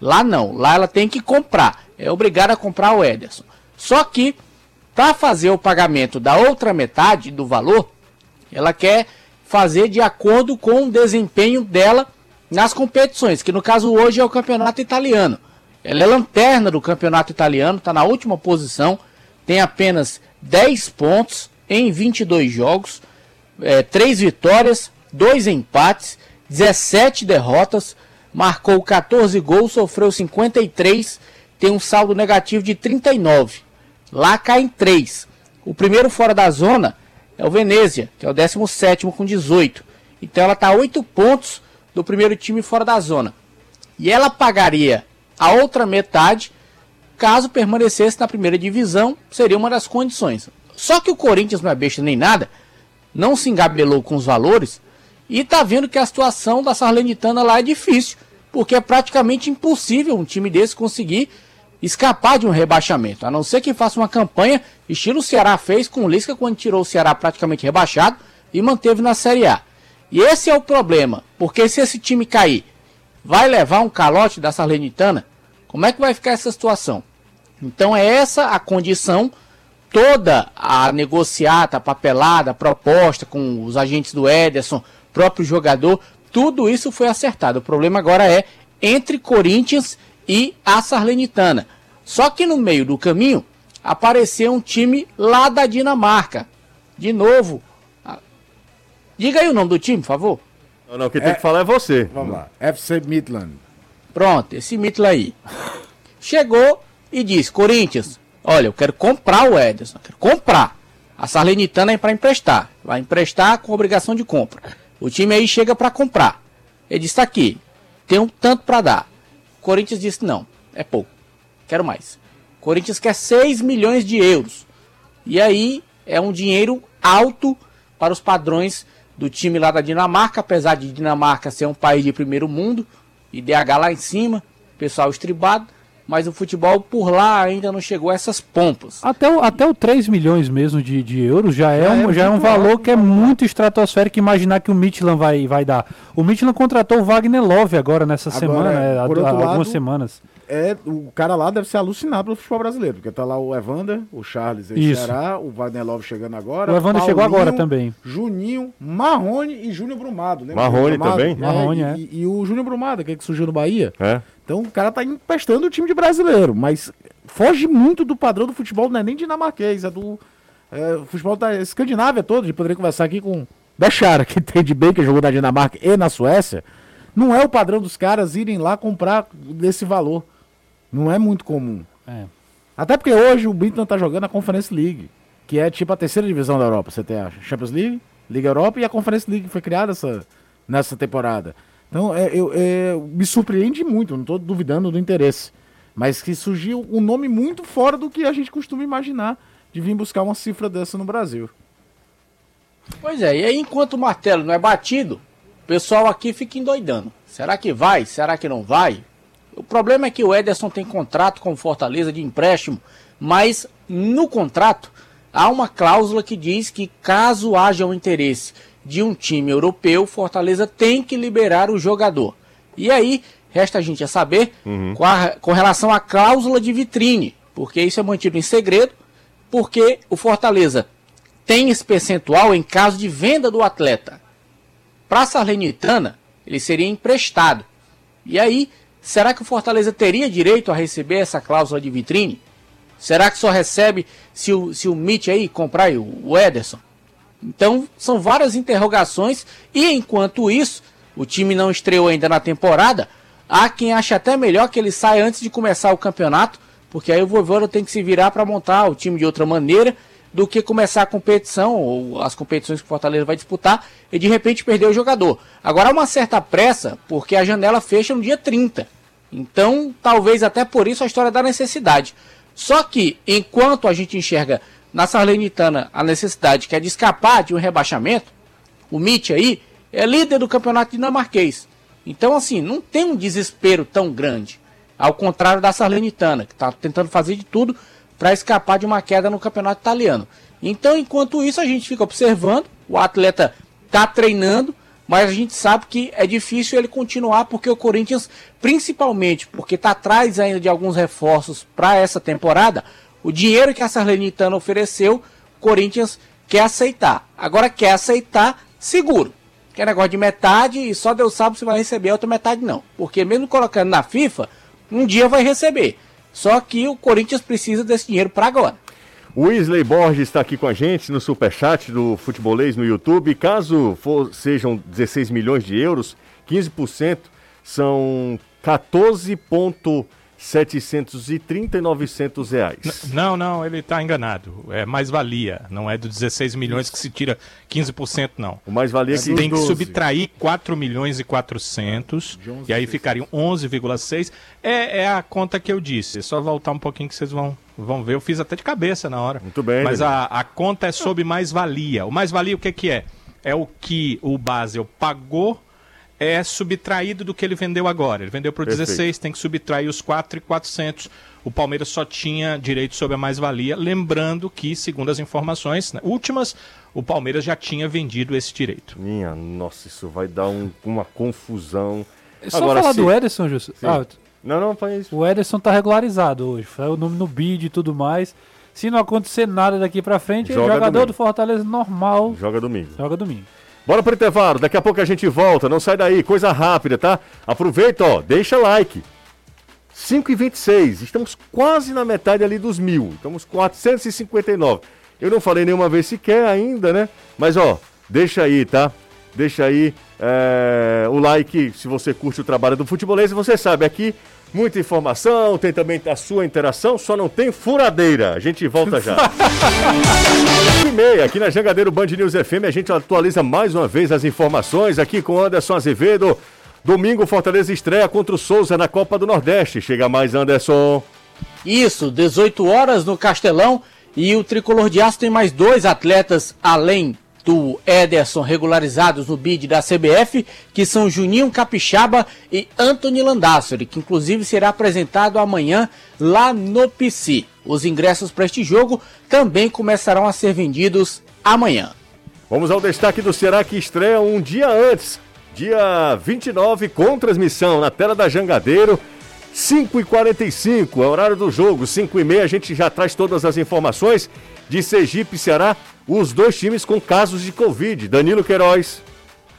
Lá não, lá ela tem que comprar, é obrigada a comprar o Ederson. Só que para fazer o pagamento da outra metade do valor, ela quer fazer de acordo com o desempenho dela nas competições, que no caso hoje é o campeonato italiano. Ela é lanterna do campeonato italiano, está na última posição, tem apenas 10 pontos em 22 jogos, é, 3 vitórias, 2 empates, 17 derrotas, marcou 14 gols, sofreu 53, tem um saldo negativo de 39. Lá cai 3. O primeiro fora da zona é o Venezia, que é o 17 com 18. Então ela está 8 pontos do primeiro time fora da zona. E ela pagaria a outra metade caso permanecesse na primeira divisão, seria uma das condições. Só que o Corinthians não é besta nem nada, não se engabelou com os valores e está vendo que a situação da Sarlenitana lá é difícil, porque é praticamente impossível um time desse conseguir escapar de um rebaixamento, a não ser que faça uma campanha estilo o Ceará fez com o Lisca quando tirou o Ceará praticamente rebaixado e manteve na Série A. E esse é o problema, porque se esse time cair, vai levar um calote da Salernitana, como é que vai ficar essa situação? Então é essa a condição, toda a negociata, a papelada, a proposta com os agentes do Ederson, próprio jogador, tudo isso foi acertado. O problema agora é entre Corinthians e a Sarlenitana. Só que no meio do caminho apareceu um time lá da Dinamarca. De novo, Diga aí o nome do time, por favor. Não, não, quem tem que falar é você. Vamos lá. FC Midland. Pronto, esse Midland aí. Chegou e disse: Corinthians, olha, eu quero comprar o Ederson, eu quero comprar. A Sarlenitana é para emprestar. Vai emprestar com obrigação de compra. O time aí chega para comprar. Ele disse: tá aqui, tem um tanto para dar. O Corinthians disse: não, é pouco, quero mais. O Corinthians quer 6 milhões de euros. E aí é um dinheiro alto para os padrões do time lá da Dinamarca, apesar de Dinamarca ser um país de primeiro mundo, IDH lá em cima, pessoal estribado, mas o futebol por lá ainda não chegou a essas pompas. Até o, até o 3 milhões mesmo de, de euros já é, já um, é, já é um valor alto, que é muito estratosférico imaginar que o Midland vai, vai dar. O Midland contratou o Wagner Love agora nessa agora, semana, é, há, algumas lado, semanas é, o cara lá deve ser alucinado pelo futebol brasileiro, porque tá lá o Evander, o Charles e Ceará, o Wagner Love chegando agora. O Evander chegou agora também. Juninho, Marrone e Júnior Brumado. Lembra Marrone Brumado? também? É, Marrone, é. E, e, o Júnior Brumado, que, é que surgiu no Bahia. É. Então o cara tá empestando o time de brasileiro, mas foge muito do padrão do futebol, não é nem dinamarquês, é do é, futebol da Escandinávia todo. A gente poderia conversar aqui com Bechara, que tem de bem, que jogou na Dinamarca e na Suécia. Não é o padrão dos caras irem lá comprar desse valor. Não é muito comum. É. Até porque hoje o Brighton tá jogando a Conference League, que é tipo a terceira divisão da Europa. Você tem a Champions League, Liga Europa e a Conference League que foi criada essa, nessa temporada. Então, é, eu, é, me surpreende muito, não estou duvidando do interesse. Mas que surgiu um nome muito fora do que a gente costuma imaginar de vir buscar uma cifra dessa no Brasil. Pois é, e aí enquanto o martelo não é batido, o pessoal aqui fica endoidando. Será que vai? Será que não vai? O problema é que o Ederson tem contrato com o Fortaleza de empréstimo, mas no contrato há uma cláusula que diz que caso haja um interesse de um time europeu, Fortaleza tem que liberar o jogador. E aí, resta a gente a saber uhum. com, a, com relação à cláusula de vitrine, porque isso é mantido em segredo, porque o Fortaleza tem esse percentual em caso de venda do atleta. Para a Salernitana, ele seria emprestado. E aí, será que o Fortaleza teria direito a receber essa cláusula de vitrine? Será que só recebe se o, se o Mitch aí comprar o, Ederson? Então, são várias interrogações. E enquanto isso, o time não estreou ainda na temporada. Há quem acha até melhor que ele saia antes de começar o campeonato, porque aí o Voivoda tem que se virar para montar o time de outra maneira do que começar a competição ou as competições que o Fortaleza vai disputar e de repente perder o jogador. Agora há uma certa pressa, porque a janela fecha no dia 30. Então, talvez até por isso a história da necessidade. Só que, enquanto a gente enxerga na Salernitana a necessidade que é de escapar de um rebaixamento, o Mitch aí é líder do campeonato dinamarquês. Então, assim, não tem um desespero tão grande. Ao contrário da Salernitana, que está tentando fazer de tudo para escapar de uma queda no campeonato italiano. Então, enquanto isso, a gente fica observando, o atleta está treinando, mas a gente sabe que é difícil ele continuar porque o Corinthians, principalmente porque está atrás ainda de alguns reforços para essa temporada, o dinheiro que a Salernitana ofereceu, o Corinthians quer aceitar. Agora quer aceitar seguro que é negócio de metade e só Deus sabe se vai receber a outra metade não. Porque mesmo colocando na FIFA, um dia vai receber. Só que o Corinthians precisa desse dinheiro para agora. Wesley Borges está aqui com a gente no superchat do Futebolês no YouTube. Caso for, sejam 16 milhões de euros, 15% são 14. 730 e 900 reais. Não, não, ele está enganado. É mais-valia. Não é dos 16 milhões que se tira 15%, não. O mais-valia é que Tem que subtrair 4 milhões e 400 e aí ficariam 11,6. É, é a conta que eu disse. É só voltar um pouquinho que vocês vão, vão ver. Eu fiz até de cabeça na hora. Muito bem. Mas a, a conta é sobre mais-valia. O mais-valia o que, que é? É o que o Basel pagou é subtraído do que ele vendeu agora. Ele vendeu por 16, tem que subtrair os 4,400. O Palmeiras só tinha direito sobre a mais-valia, lembrando que, segundo as informações né, últimas, o Palmeiras já tinha vendido esse direito. Minha nossa, isso vai dar um, uma confusão. É só agora, falar se... do Ederson, Justo. Ah, não, não, faz O Ederson tá regularizado hoje. Foi o nome no bid e tudo mais. Se não acontecer nada daqui pra frente, Joga jogador domingo. do Fortaleza normal. Joga domingo. Joga domingo. Bora pro intervalo, daqui a pouco a gente volta, não sai daí, coisa rápida, tá? Aproveita, ó, deixa like. 5 e 26, estamos quase na metade ali dos mil, estamos 459. Eu não falei nenhuma vez sequer ainda, né? Mas ó, deixa aí, tá? Deixa aí é, o like se você curte o trabalho do futebolês. Você sabe, aqui muita informação, tem também a sua interação, só não tem furadeira. A gente volta já. [LAUGHS] e meia, aqui na Jangadeiro Band News FM, a gente atualiza mais uma vez as informações aqui com Anderson Azevedo. Domingo, Fortaleza estreia contra o Souza na Copa do Nordeste. Chega mais, Anderson. Isso, 18 horas no Castelão. E o Tricolor de Aço tem mais dois atletas além do Ederson regularizados no bid da CBF, que são Juninho Capixaba e Anthony Landassori, que inclusive será apresentado amanhã lá no PC. Os ingressos para este jogo também começarão a ser vendidos amanhã. Vamos ao destaque do Ceará que estreia um dia antes, dia 29, com transmissão na tela da Jangadeiro. 5h45 é o horário do jogo, 5h30 a gente já traz todas as informações de Sergipe Ceará os dois times com casos de Covid. Danilo Queiroz.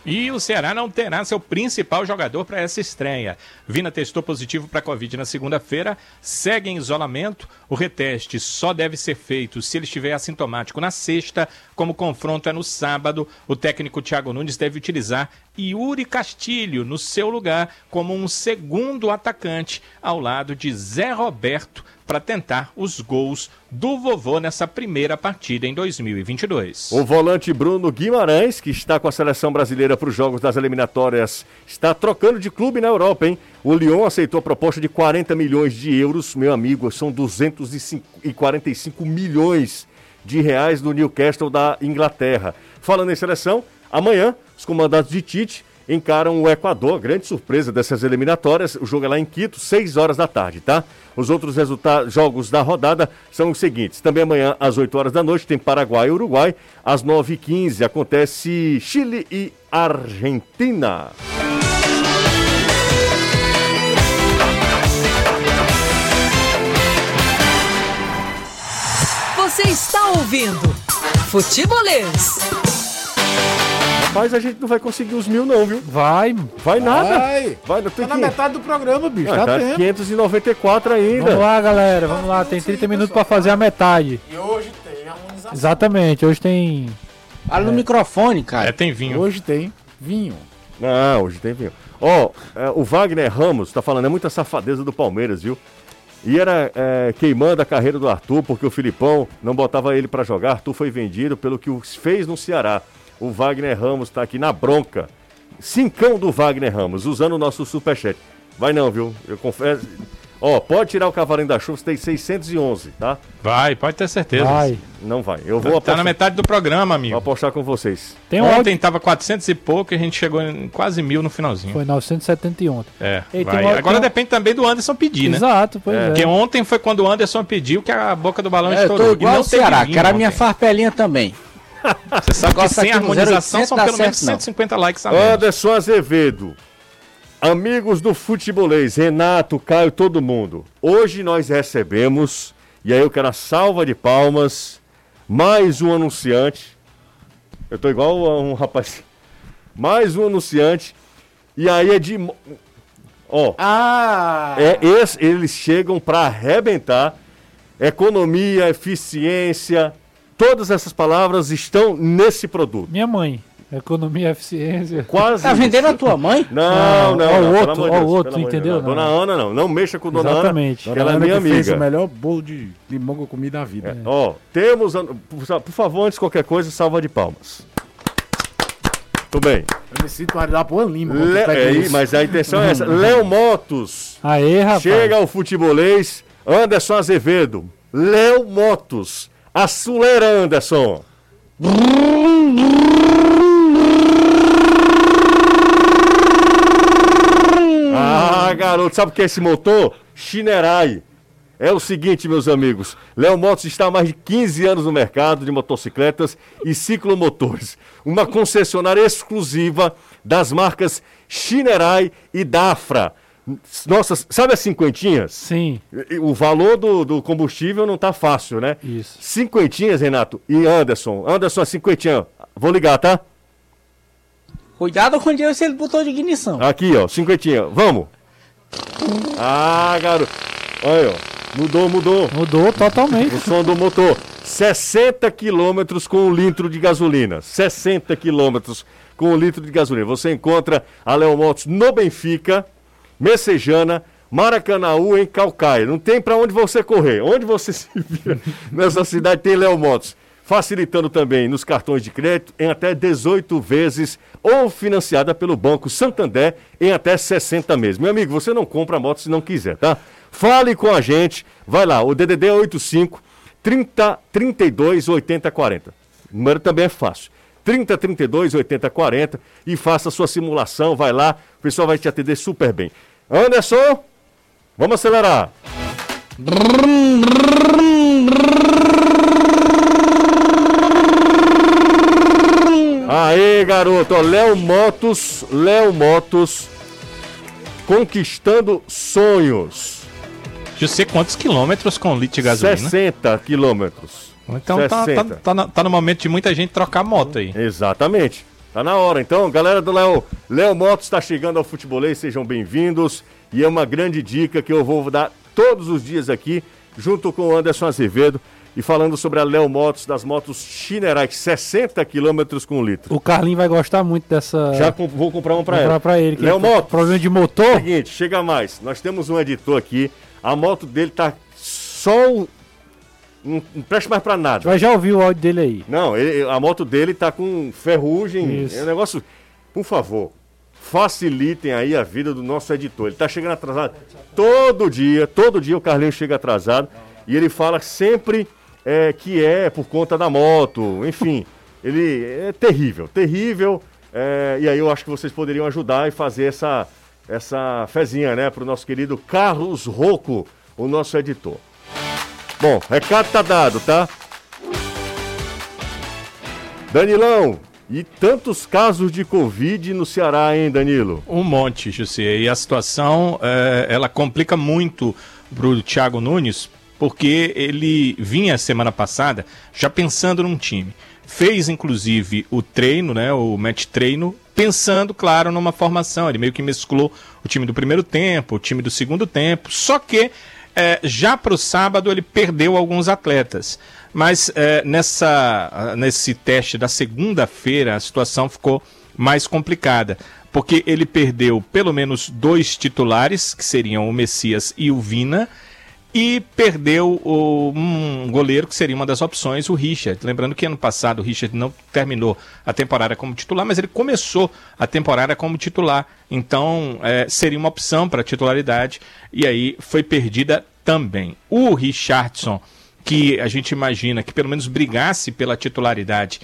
E o Ceará não terá seu principal jogador para essa estreia. Vina testou positivo para Covid na segunda-feira, segue em isolamento. O reteste só deve ser feito se ele estiver assintomático na sexta. Como confronto é no sábado, o técnico Thiago Nunes deve utilizar Yuri Castilho no seu lugar como um segundo atacante, ao lado de Zé Roberto, para tentar os gols do vovô nessa primeira partida em 2022. O volante Bruno Guimarães, que está com a seleção brasileira para os jogos das eliminatórias, está trocando de clube na Europa, hein? O Lyon aceitou a proposta de 40 milhões de euros, meu amigo, são 245 milhões de reais do Newcastle da Inglaterra. Falando em seleção, amanhã os comandados de Tite encaram o Equador, grande surpresa dessas eliminatórias. O jogo é lá em Quito, 6 horas da tarde, tá? Os outros jogos da rodada são os seguintes. Também amanhã, às 8 horas da noite, tem Paraguai e Uruguai. Às 9h15 acontece Chile e Argentina. Você está ouvindo Futebolês. Rapaz, a gente não vai conseguir os mil, não, viu? Vai. Vai nada. Vai. Vai, não Tá tem na que... metade do programa, bicho. Ah, tá tá tempo. 594 ainda. Vamos lá, galera. Vamos lá. Tem 30 minutos pra fazer a metade. E hoje tem harmonização. Exatamente. Hoje tem. Fala no microfone, É, cara. tem vinho. Hoje tem vinho. Não, hoje tem vinho. Ó, é, o Wagner Ramos tá falando, é muita safadeza do Palmeiras, viu? E era é, queimando a carreira do Arthur, porque o Filipão não botava ele pra jogar. Arthur foi vendido pelo que o fez no Ceará. O Wagner Ramos tá aqui na bronca. Cincão do Wagner Ramos, usando o nosso superchat. Vai não, viu? Eu confesso. Ó, pode tirar o cavalinho da chuva, você tem 611, tá? Vai, pode ter certeza. Vai. Não vai. Eu vou Tá apostar, na metade do programa, vou amigo. apostar com vocês. Tem um Ontem áudio. tava 400 e pouco e a gente chegou em quase mil no finalzinho. Foi 970 ontem. É, Ei, vai. um Agora tem depende também do Anderson pedir, né? Exato, pois é. Porque ontem foi quando o Anderson pediu que a boca do balão É, eu estourou. tô E igual não o teve Ceará, quero a minha farpelinha também. Você sabe que sem no harmonização 0800 são dá pelo menos certo, não. 150 likes a menos. Anderson Azevedo. Amigos do futebolês, Renato, Caio, todo mundo. Hoje nós recebemos, e aí eu quero a salva de palmas, mais um anunciante. Eu tô igual a um rapaz. Mais um anunciante. E aí é de. Ó, Ah! é esse, eles chegam para arrebentar. Economia, eficiência, todas essas palavras estão nesse produto. Minha mãe. Economia, eficiência. Quase. Tá vendendo a tua mãe? Não, não, Não, ó o outro, ó o outro, entendeu? Não. Dona Ana não, não mexa com Dona Exatamente. Ana, que ela é minha que fez amiga. o melhor bolo de limão que eu comi da vida. Ó, temos, por, favor, antes de qualquer coisa, salva de palmas. Tudo bem. Eu me sinto Maridá por Lima. quando Le- é, isso. mas a intenção é essa. Léo Motos, Aê, rapaz. chega ao futebolês, Anderson Azevedo. Léo Motos, acelera Anderson. Ah, garoto, sabe o que é esse motor? Shinerai. É o seguinte, meus amigos. Léo Motos está há mais de 15 anos no mercado de motocicletas e ciclomotores. Uma concessionária exclusiva das marcas Shinerai e Dafra. Nossa, sabe as cinquentinhas? Sim, O valor do, do combustível não tá fácil, né? isso. Cinquentinhas, Renato. E Anderson. Anderson, a cinquentinha. Vou ligar, tá? Cuidado com o dinheiro se ele botou de ignição. Aqui, ó. Cinquentinha. Vamos. Ah, garoto. Olha, ó. Mudou, mudou. Mudou totalmente. O som do motor. 60 quilômetros com um litro de gasolina. 60 quilômetros com um litro de gasolina. Você encontra a Léo Motos no Benfica, Messejana, Maracanaú, em Calcaia. Não tem para onde você correr. Onde você [LAUGHS] se vira nessa cidade tem Léo Motos. Facilitando também nos cartões de crédito em até 18 vezes ou financiada pelo Banco Santander em até 60 meses. Meu amigo, você não compra a moto se não quiser, tá? Fale com a gente. Vai lá, o DDD é 85 30 32 80 40. O número também é fácil. 30 32 80 40 e faça a sua simulação, vai lá, o pessoal vai te atender super bem. Anderson, vamos acelerar. Aê, garoto, Léo Motos, Léo Motos conquistando sonhos. Eu sei quantos quilômetros com litro de gasolina. 60 quilômetros. Então tá, tá, 60. tá, tá no momento de muita gente trocar moto aí. Exatamente. Tá na hora. Então, galera do Léo, Léo Motos está chegando ao futebolês, sejam bem-vindos. E é uma grande dica que eu vou dar todos os dias aqui, junto com o Anderson Azevedo, e falando sobre a Léo Motos, das motos Shinerai, 60 quilômetros com litro. O Carlinho vai gostar muito dessa. Já com- vou comprar um para comprar ela. pra ele. Léo ele tem Motos. Problema de motor. Seguinte, chega mais. Nós temos um editor aqui. A moto dele tá só. Não, não presta mais pra nada. Vai já ouvir o áudio dele aí. Não, ele- a moto dele tá com ferrugem. Isso. É um negócio. Por favor, facilitem aí a vida do nosso editor. Ele tá chegando atrasado todo dia, todo dia o Carlinhos chega atrasado e ele fala sempre é, que é por conta da moto, enfim. [LAUGHS] Ele é terrível, terrível. é, e aí eu acho que vocês poderiam ajudar e fazer essa, essa fezinha, né, pro nosso querido Carlos Rocco, o nosso editor. Bom, recado tá dado, tá? Danilão, e tantos casos de Covid no Ceará, hein, Danilo? Um monte, José. E a situação, é, ela complica muito pro Thiago Nunes, porque ele vinha semana passada já pensando num time. Fez inclusive o treino, né, o match treino, pensando, claro, numa formação. Ele meio que mesclou o time do primeiro tempo, o time do segundo tempo, só que é, já para o sábado ele perdeu alguns atletas. Mas é, nessa, nesse teste da segunda-feira a situação ficou mais complicada, porque ele perdeu pelo menos dois titulares, que seriam o Messias e o Vina, e perdeu o, um goleiro que seria uma das opções, o Richard. Lembrando que ano passado o Richard não terminou a temporada como titular, mas ele começou a temporada como titular. Então é, seria uma opção para titularidade e aí foi perdida também. O Richardson, que a gente imagina que pelo menos brigasse pela titularidade,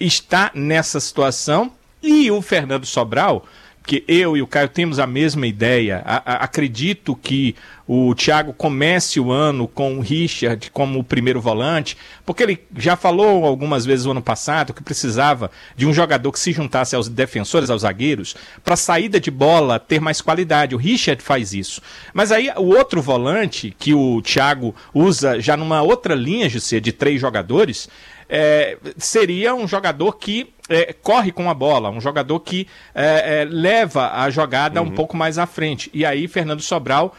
está nessa situação. E o Fernando Sobral que eu e o Caio temos a mesma ideia. A, a, acredito que o Thiago comece o ano com o Richard como o primeiro volante, porque ele já falou algumas vezes no ano passado que precisava de um jogador que se juntasse aos defensores, aos zagueiros, para saída de bola ter mais qualidade. O Richard faz isso. Mas aí o outro volante que o Thiago usa já numa outra linha de de três jogadores, é, seria um jogador que é, corre com a bola, um jogador que é, é leva a jogada uhum. um pouco mais à frente. E aí, Fernando Sobral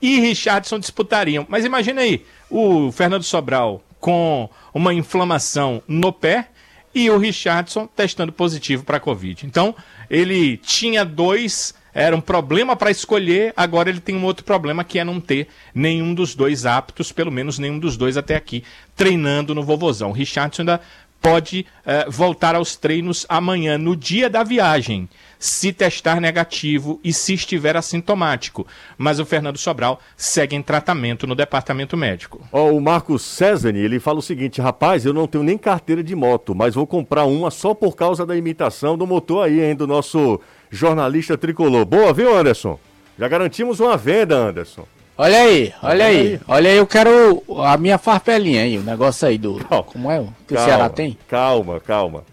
e Richardson disputariam. Mas imagine aí, o Fernando Sobral com uma inflamação no pé e o Richardson testando positivo para a Covid. Então, ele tinha dois era um problema para escolher, agora ele tem um outro problema que é não ter nenhum dos dois aptos, pelo menos nenhum dos dois até aqui, treinando no Vovozão. Richardson ainda pode uh, voltar aos treinos amanhã, no dia da viagem, se testar negativo e se estiver assintomático. Mas o Fernando Sobral segue em tratamento no departamento médico. Oh, o Marcos César, ele fala o seguinte: rapaz, eu não tenho nem carteira de moto, mas vou comprar uma só por causa da imitação do motor aí, hein, do nosso jornalista tricolor. Boa, viu, Anderson? Já garantimos uma venda, Anderson. Olha aí, olha aí, aí, olha aí, eu quero a minha farpelinha aí, o negócio aí do. Calma, como é? Que calma, o Ceará tem? Calma, calma.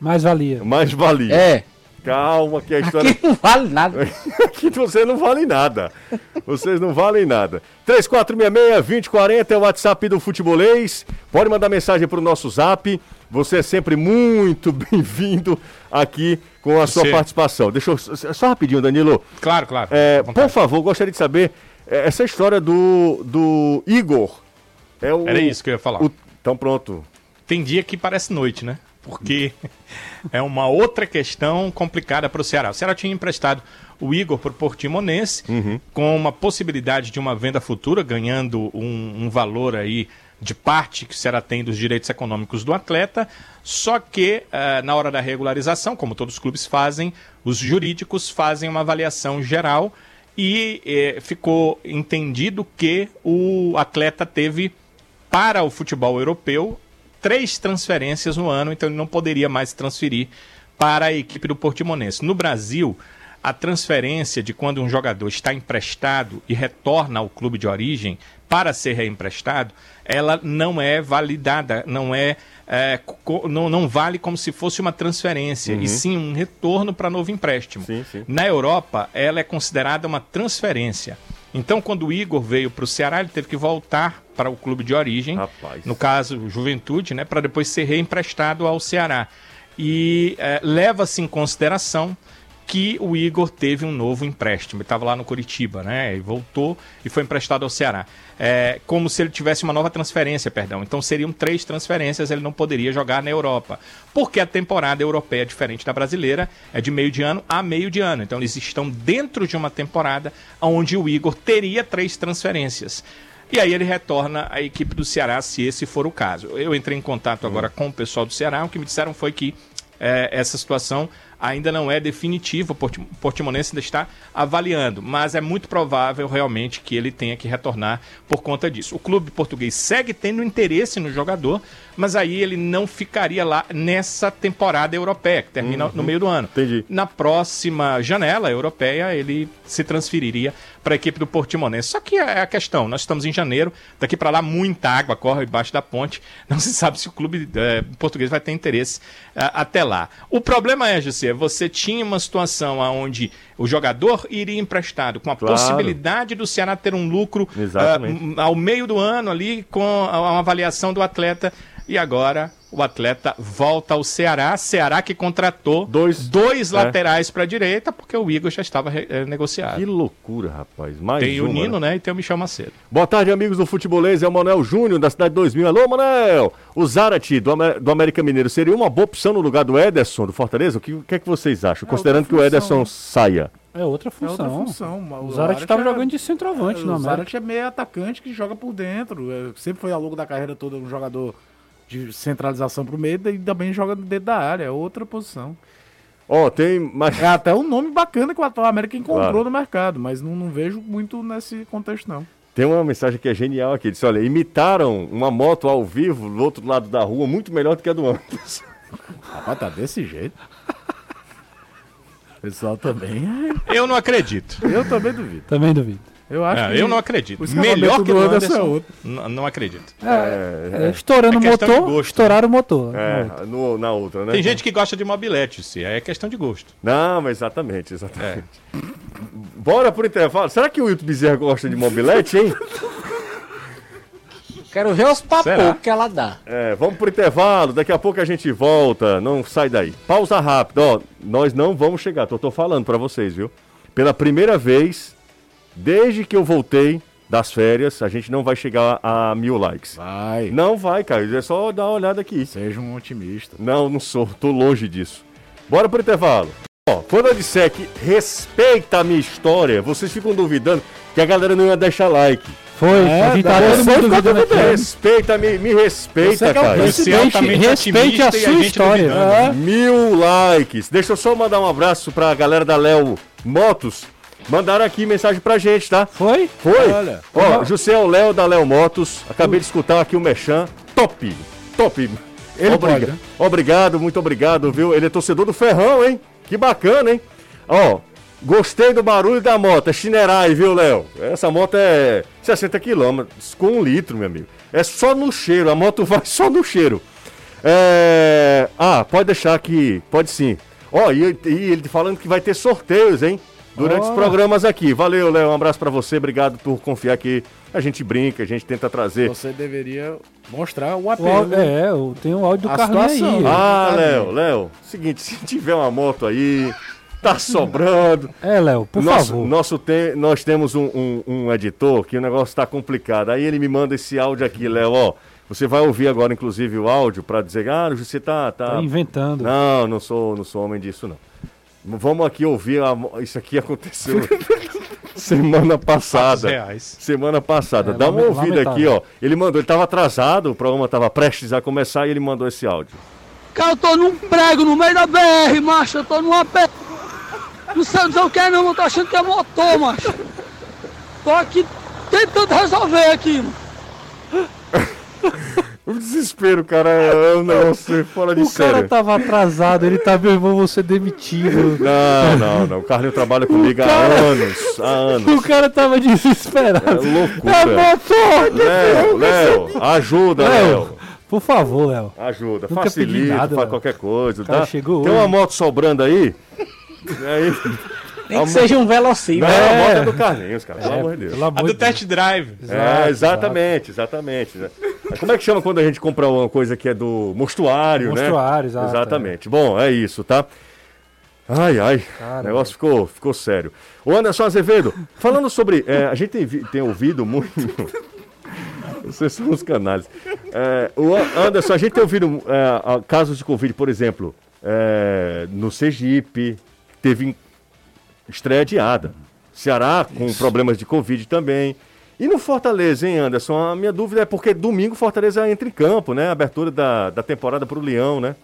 Mais valia. Mais valia. É. Calma, que a história. Aqui não vale nada. [LAUGHS] Aqui você não vale nada. Vocês não valem nada. 3466-2040 é o WhatsApp do Futebolês. Pode mandar mensagem para o nosso zap. Você é sempre muito [LAUGHS] bem-vindo aqui com a sua Sim. participação. Deixa eu. Só rapidinho, Danilo. Claro, claro. É, por favor, gostaria de saber essa história do, do Igor. É o, Era isso que eu ia falar. O, então pronto. Tem dia que parece noite, né? Porque [LAUGHS] é uma outra questão complicada para o Ceará. O Ceará tinha emprestado o Igor para o Portimonense, uhum. com uma possibilidade de uma venda futura, ganhando um, um valor aí de parte que o Ceará tem dos direitos econômicos do atleta, só que uh, na hora da regularização, como todos os clubes fazem, os jurídicos fazem uma avaliação geral e eh, ficou entendido que o atleta teve para o futebol europeu três transferências no ano, então ele não poderia mais transferir para a equipe do Portimonense. No Brasil, a transferência de quando um jogador está emprestado e retorna ao clube de origem para ser reemprestado, ela não é validada, não é, é não, não, vale como se fosse uma transferência, uhum. e sim um retorno para novo empréstimo. Sim, sim. Na Europa, ela é considerada uma transferência. Então, quando o Igor veio para o Ceará, ele teve que voltar para o clube de origem, Rapaz. no caso, Juventude, né, para depois ser reemprestado ao Ceará. E é, leva-se em consideração que o Igor teve um novo empréstimo. Ele estava lá no Curitiba, né? E voltou e foi emprestado ao Ceará. É, como se ele tivesse uma nova transferência, perdão. Então seriam três transferências, ele não poderia jogar na Europa. Porque a temporada europeia, diferente da brasileira, é de meio de ano a meio de ano. Então eles estão dentro de uma temporada onde o Igor teria três transferências. E aí ele retorna à equipe do Ceará, se esse for o caso. Eu entrei em contato agora com o pessoal do Ceará, o que me disseram foi que é, essa situação ainda não é definitivo, o Portimonense ainda está avaliando, mas é muito provável realmente que ele tenha que retornar por conta disso. O clube português segue tendo interesse no jogador, mas aí ele não ficaria lá nessa temporada europeia, que termina uhum. no meio do ano. Entendi. Na próxima janela europeia, ele se transferiria para a equipe do Portimonense. Só que é a questão, nós estamos em janeiro, daqui para lá muita água corre embaixo da ponte, [LAUGHS] não se sabe se o clube é, português vai ter interesse é, até lá. O problema é, José, você tinha uma situação onde o jogador iria emprestado, com a Claro. possibilidade do Ceará ter um lucro m- ao meio do ano ali com a, a avaliação do atleta. E agora o atleta volta ao Ceará. Ceará que contratou Dois- dois é. laterais para a direita, porque o Igor já estava eh, negociado. Que loucura, rapaz. Mais Tem o uma, Nino, né? né? E tem o Michel Macedo. Boa tarde, amigos do Futebolês. É o Manuel Júnior, da Cidade 2000. Alô, Manuel! O Zarate, do, Amer- do América Mineiro, seria uma boa opção no lugar do Ederson, do Fortaleza? O que, o que é que vocês acham? Considerando que o Ederson saia. É outra É função. outra função. O Zarat estava é- jogando de centroavante no O América. Zarat é meio atacante que joga por dentro. É, sempre foi ao longo da carreira toda um jogador de centralização pro meio e também joga dentro da área. É outra posição. Ó, tem mais. É até um nome bacana que o atual América encontrou Claro. no mercado, mas não, não vejo muito nesse contexto, não. Tem uma mensagem que é genial aqui. Diz, olha, imitaram uma moto ao vivo do outro lado da rua muito melhor do que a do Anderson. [LAUGHS] Rapaz, tá desse jeito. O pessoal também. Eu não acredito. Eu também duvido. Também duvido. Eu acho É, que eu não acredito. o Melhor que o Anderson é Anderson. outro. N- Não acredito. É, é, estourando o É questão de motor, gosto, estouraram o motor. É, no- na outra, né? Tem gente que gosta de mobilete, se é questão de gosto. Não, mas exatamente, exatamente. Bora pro intervalo. Será que o Wilton Bezerra gosta de mobilete, hein? [LAUGHS] Quero ver os papos que ela dá. É, vamos pro intervalo, daqui a pouco a gente volta, não sai daí. Pausa rápida, ó, nós não vamos chegar, tô, tô falando pra vocês, viu? Pela primeira vez, desde que eu voltei das férias, a gente não vai chegar a mil likes. Vai. Não vai, Caio, é só dar uma olhada aqui. Seja um otimista. Não, não sou, tô longe disso. Bora pro intervalo. Ó, quando eu disser que respeita a minha história, vocês ficam duvidando que a galera não ia deixar like. Foi, É, a gente tá todo mundo duvidando aqui. Respeita, me, me respeita, é o cara. presidente. Você é respeite a sua gente história. duvidando. É. Mil likes. Deixa eu só mandar um abraço pra galera da Léo Motos. Mandaram aqui mensagem pra gente, tá? Foi? Foi? Olha. Ó, José é o Léo da Léo Motos. Acabei de escutar aqui o Merchan. Top! Top! Ele Obriga- pode, né? Obrigado, muito obrigado, viu? Ele é torcedor do Ferrão, hein? Que bacana, hein? Ó, gostei do barulho da moto. É Chinerai, viu, Léo? Essa moto é 60 quilômetros com um litro, meu amigo. É só no cheiro, a moto [LAUGHS] vai só no cheiro. É... Ah, pode deixar que. Pode sim. Ó, e, e ele falando que vai ter sorteios, hein? Durante os programas aqui. Valeu, Léo. Um abraço pra você. Obrigado por confiar que a gente brinca, a gente tenta trazer. Você deveria mostrar o O apelo. áudio- é, eu tenho o áudio do Carlinhos aí. situação. Ah, Tá Léo. Léo. Seguinte, [LAUGHS] se tiver uma moto aí, tá sobrando. É, Léo, por nosso, favor. nosso te- nós temos um, um- um editor que o negócio tá complicado. Aí ele me manda esse áudio aqui, Léo, ó. Você vai ouvir agora, inclusive, o áudio pra dizer, ah, você tá. tá... Tá inventando. Não, não sou, não sou homem disso, não. Vamos aqui ouvir. a Isso aqui aconteceu [LAUGHS] semana passada. reais. Semana passada. É, Dá uma ouvida aqui, lamentável. ó. Ele mandou, ele tava atrasado, o programa tava prestes a começar e ele mandou esse áudio. Cara, eu tô num prego no meio da BR, macho. Eu tô numa pé. Não sei dizer o que é, não. Eu tô achando que é motor, macho. Tô aqui tentando resolver aqui, mano. [LAUGHS] O desespero, cara, é um [LAUGHS] negócio fora de O cara sério. tava atrasado, ele tá, meu irmão, vou ser demitido. [LAUGHS] Não, não, não. O Carlinho trabalha comigo há cara- anos. Há anos. [LAUGHS] O cara tava desesperado. É loucura. É motor! Léo, Léo, ajuda, Léo. Por favor, Léo. Ajuda, Nunca facilita, nada, faz Léo. qualquer coisa. O cara Tá? chegou Tem hoje. uma moto sobrando aí? aí Nem A que mo- seja um velocímetro. não, a É. moto é do Carlinhos, cara, pelo amor de Deus. A do test drive. É, exatamente, exatamente. Como é que chama quando a gente compra uma coisa que é do mostruário, né? Mostruário, exato, Exatamente. Bom, é isso, tá? Ai, ai, o negócio ficou, ficou sério. O Anderson Azevedo, falando sobre. é, a gente tem, tem ouvido muito. Vocês são os canais. É, o An- Anderson, a gente tem ouvido é, casos de Covid, por exemplo, é, no Sergipe, teve estreia adiada. Ceará com problemas de Covid também. E no Fortaleza, hein, Anderson? A minha dúvida é porque domingo Fortaleza entra em campo, né? Abertura da, da temporada para o Leão, né?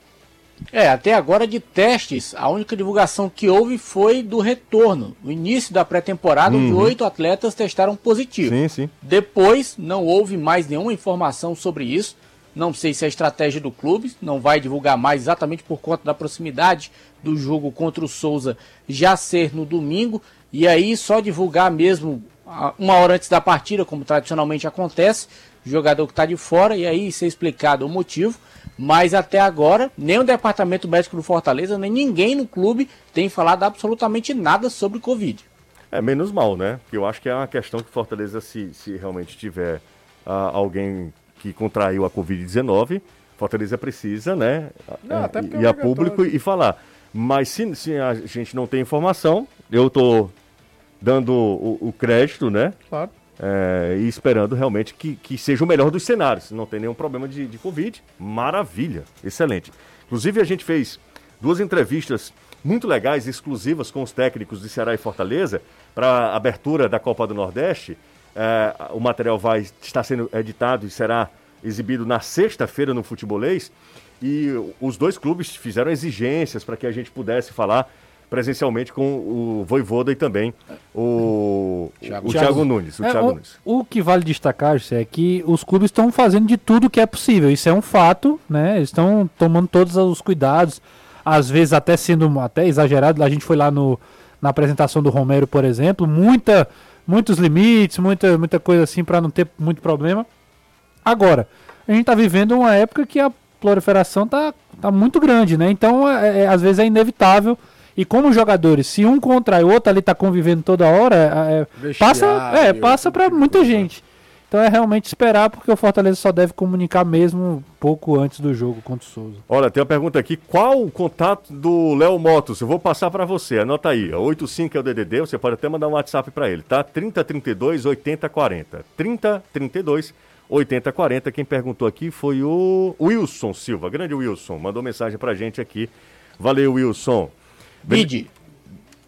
É, até agora de testes, a única divulgação que houve foi do retorno. No início da pré-temporada, onde oito atletas testaram positivo. Sim, sim. Depois, não houve mais nenhuma informação sobre isso. Não sei se é estratégia do clube, não vai divulgar mais exatamente por conta da proximidade do jogo contra o Souza já ser no domingo. E aí só divulgar mesmo uma hora antes da partida, como tradicionalmente acontece, o jogador que está de fora, e aí ser explicado o motivo. Mas até agora, nem o departamento médico do Fortaleza, nem ninguém no clube tem falado absolutamente nada sobre Covid. É menos mal, né? Porque eu acho que é uma questão que Fortaleza, se, se realmente tiver ah, alguém que contraiu a Covid-19, Fortaleza precisa, né? Não, é, até porque é ir a público e falar. Mas se, se a gente não tem informação, eu tô dando o, o crédito, né? Claro. É, e esperando realmente que, que seja o melhor dos cenários. Não tem nenhum problema de, de Covid. Maravilha, excelente. Inclusive, a gente fez duas entrevistas muito legais, exclusivas com os técnicos de Ceará e Fortaleza, para a abertura da Copa do Nordeste. É, o material vai estar sendo editado e será exibido na sexta-feira no Futebolês. E os dois clubes fizeram exigências para que a gente pudesse falar presencialmente com o Voivoda e também o Thiago, o Thiago Nunes. O É, Thiago o, Nunes. o que vale destacar José, é que os clubes estão fazendo de tudo que é possível. Isso é um fato, né? Eles estão tomando todos os cuidados, às vezes até sendo até exagerado. A gente foi lá no, na apresentação do Romero, por exemplo, muita, muitos limites, muita, muita coisa assim para não ter muito problema. Agora, a gente está vivendo uma época que a proliferação tá, tá muito grande, né? Então, é, é, às vezes é inevitável. E como jogadores, se um contrai o outro ali tá convivendo toda hora, é, é, passa, é, passa para muita gente. Então é realmente esperar, porque o Fortaleza só deve comunicar mesmo pouco antes do jogo contra o Souza. Olha, tem uma pergunta aqui. Qual o contato do Léo Motos? Eu vou passar para você. Anota aí. ó, 85 é o DDD. Você pode até mandar um WhatsApp para ele, tá? 3032 8040. 3032 8040. Quem perguntou aqui foi o Wilson Silva. Grande Wilson. Mandou mensagem pra gente aqui. Valeu, Wilson. Bid,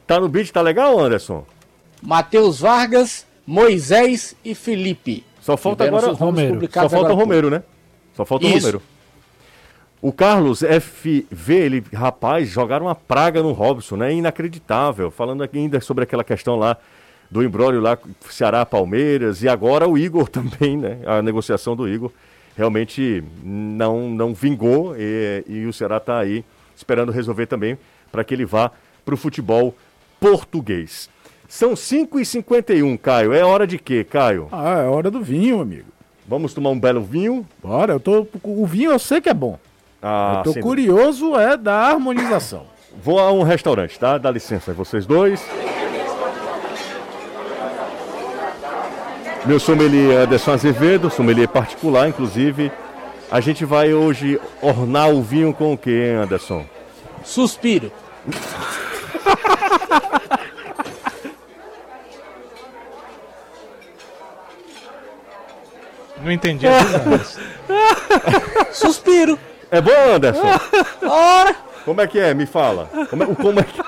Tá no beat, tá legal, Anderson? Matheus Vargas, Moisés e Felipe. Só falta Tiveram agora Romero. Só falta o agora Romero, né? Só falta o. Romero. O Carlos FV, ele, rapaz, jogaram uma praga no Robson, né? Inacreditável. Falando aqui ainda sobre aquela questão lá do embrólio lá, Ceará, Palmeiras, e agora o Igor [LAUGHS] também, né? A negociação do Igor realmente não, não vingou e, e o Ceará tá aí esperando resolver também para que ele vá para o futebol português. São 5h51, Caio. É hora de quê, Caio? Ah, é hora do vinho, amigo. Vamos tomar um belo vinho? Bora, eu tô. O vinho eu sei que é bom. Ah, eu tô curioso é da harmonização. [COUGHS] Vou a um restaurante, tá? Dá licença, vocês dois. Meu sommelier Anderson Azevedo, sommelier particular, inclusive. A gente vai hoje ornar o vinho com o quê, Anderson? Suspiro. Não entendi. Suspiro. É bom, Anderson? Ora, Como é que é? Me fala. Como é, como é que...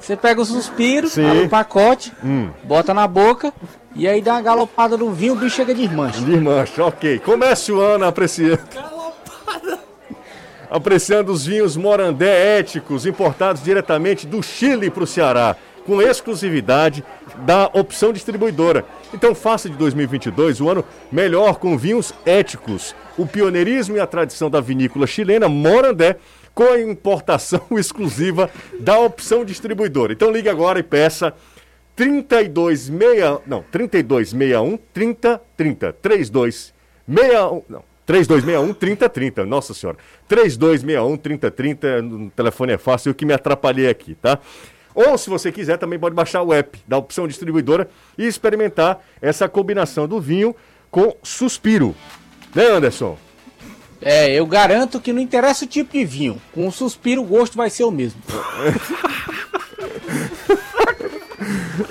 você pega o suspiro, abre o pacote, Hum. bota na boca e aí dá uma galopada no vinho, o bicho chega de desmanche. Desmancha, ok. Comece o ano apreciando. Apreciando os vinhos Morandé éticos, importados diretamente do Chile para o Ceará, com exclusividade da opção distribuidora. Então faça de 2022 o ano melhor com vinhos éticos. O pioneirismo e a tradição da vinícola chilena Morandé, com a importação [LAUGHS] exclusiva da opção distribuidora. Então ligue agora e peça 3261, não, 3261 3030, 3261, não, 3261 3030, nossa senhora. 3261 3030, o telefone é fácil, eu que me atrapalhei aqui, tá? Ou se você quiser, também pode baixar o app da opção distribuidora e experimentar essa combinação do vinho com suspiro. Né, Anderson? É, eu garanto que não interessa o tipo de vinho, com o suspiro o gosto vai ser o mesmo. [LAUGHS]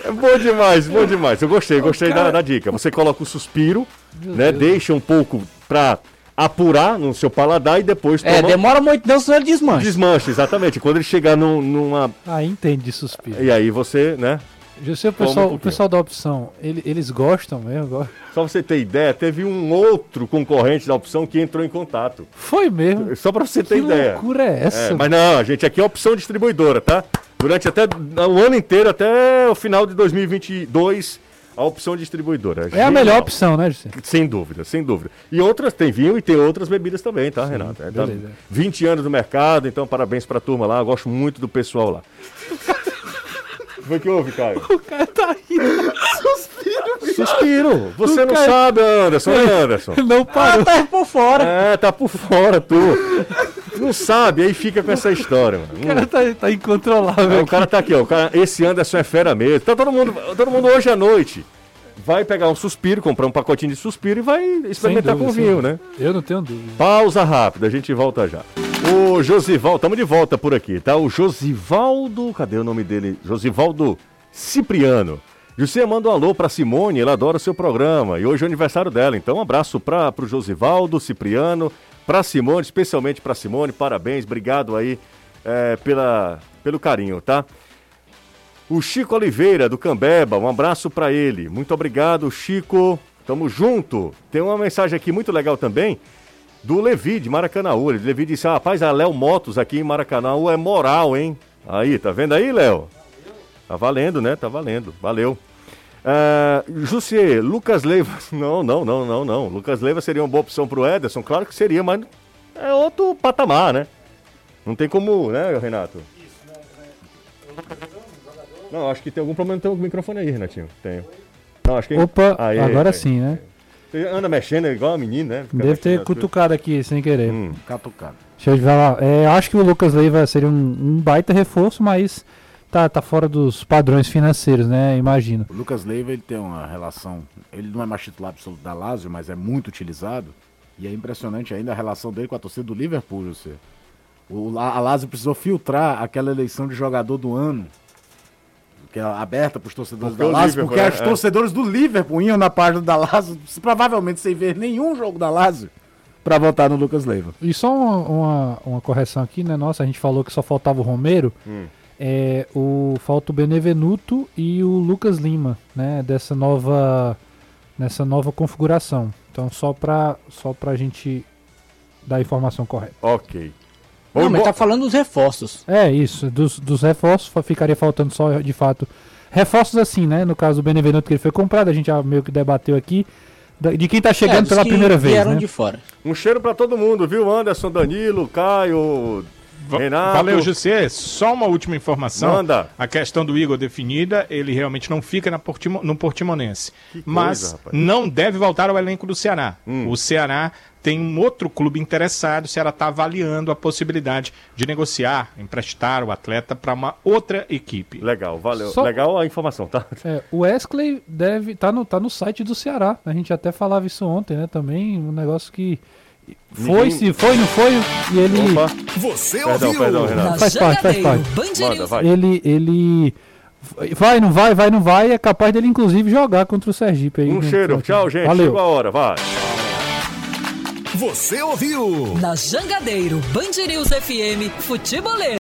É bom demais, bom demais. Eu gostei, gostei da, da dica. Você coloca o suspiro, né? Deixa um pouco pra apurar no seu paladar e depois É, toma demora muito não, senão ele desmancha. desmanche, exatamente. Quando ele chegar num- numa. Ah, entende de suspiro. E aí você, né? Eu sei o Toma um pessoal, o pessoal da opção, ele- eles gostam mesmo. go- Só pra você ter ideia, teve um outro concorrente da opção que entrou em contato. Foi mesmo. Só pra você ter Que ideia. loucura é essa? É, mas não, a gente aqui é opção distribuidora, tá? Durante até o ano inteiro, até o final de 2022, a opção distribuidora. É a melhor opção, né, José? Sem dúvida, sem dúvida. E outras, tem vinho e tem outras bebidas também, tá, Renato? É, tá beleza. 20 anos no mercado, então parabéns pra turma lá. Eu gosto muito do pessoal lá. Foi que houve, Caio? O cara tá rindo. Suspiro. Você O não Caio- sabe, Anderson, Anderson. Não parou. Tá por fora. É, tá por fora, tu. Não sabe, aí fica com essa história, mano. O cara tá, tá incontrolável. É, o cara tá aqui, ó. O cara, esse Anderson é fera mesmo. Tá todo mundo, todo mundo hoje à noite. Vai pegar um suspiro, comprar um pacotinho de suspiro e vai experimentar dúvida, com vinho, né? Eu não tenho dúvida. Pausa rápida, a gente volta já. O Josival, estamos de volta por aqui, tá? O Josivaldo, cadê o nome dele? Josivaldo Cipriano. José manda um alô pra Simone, ela adora o seu programa. E hoje é o aniversário dela, então um abraço para pro Josivaldo Cipriano, pra Simone, especialmente pra Simone, parabéns, obrigado aí é, pela, pelo carinho, tá? O Chico Oliveira, do Cambeba, um abraço pra ele. Muito obrigado, Chico. Tamo junto. Tem uma mensagem aqui muito legal também do Levi, de Maracanãú. Ele- Levi disse, rapaz, a Léo Motos aqui em Maracanãú é moral, hein? Aí, tá vendo aí, Léo? Tá valendo, né? Tá valendo. Valeu. Ah, Jussier, Lucas Leiva. [LAUGHS] Não, não, não, não, não. Lucas Leiva seria uma boa opção pro Ederson? Claro que seria, mas é outro patamar, né? Não tem como, né, Renato? Não, acho que tem algum problema no teu microfone aí, Renatinho. Tenho. Não, acho que... Opa, Aí, agora aí. sim, né? Você anda mexendo igual a menina, né? Fica Deve ter as cutucado aqui sem querer. Hum. Catucado. Deixa eu falar. É, acho que o Lucas Leiva seria um, um baita reforço, mas tá, tá fora dos padrões financeiros, né? Imagino. O Lucas Leiva ele tem uma relação. Ele não é mais titular absoluto da Lazio, mas é muito utilizado. E é impressionante ainda a relação dele com a torcida do Liverpool, você. O, a Lazio precisou filtrar aquela eleição de jogador do ano. Que é aberta para os torcedores Porque da Lazio, porque né? os É. torcedores do Liverpool iam na página da Lazio, provavelmente sem ver nenhum jogo da Lazio, para votar no Lucas Leiva. E só uma, uma, uma correção aqui, né? Nossa, a gente falou que só faltava o Romero. Hum. É, o, falta o Benevenuto e o Lucas Lima, né? Dessa nova, nessa nova configuração. Então, só pra, só pra gente dar a informação correta. Ok. Não, mas tá falando dos reforços. É, isso. Dos, dos reforços, ficaria faltando só, de fato, reforços assim, né? No caso do Benevenuto que ele foi comprado, a gente já meio que debateu aqui. De quem tá É, chegando dos pela que primeira vez, né? de fora. Um cheiro pra todo mundo, viu? Anderson, Danilo, Caio, Renato. Valeu, José. Só uma última informação. Manda. A questão do Igor definida, ele realmente não fica na Portimo- no Portimonense. Que mas rapaz. não deve voltar ao elenco do Ceará. Hum. O Ceará tem um outro clube interessado, o Ceará está avaliando a possibilidade de negociar, emprestar o atleta para uma outra equipe. Legal, valeu. Só- Legal a informação, tá? É, o Wesley deve tá no, tá no site do Ceará. A gente até falava isso ontem, né? Também um negócio que foi, se foi, não foi, e ele Opa, Você perdão, ouviu? perdão, Renato. Na Faz parte, faz Jangadeiro, parte. Manda, ele ele vai, não vai, vai, não vai, é capaz dele inclusive jogar contra o Sergipe aí. Um cheiro. Tchau, gente. Valeu. Chegou a hora, vai. Você ouviu? Na Jangadeiro, Band News FM, Futebolês.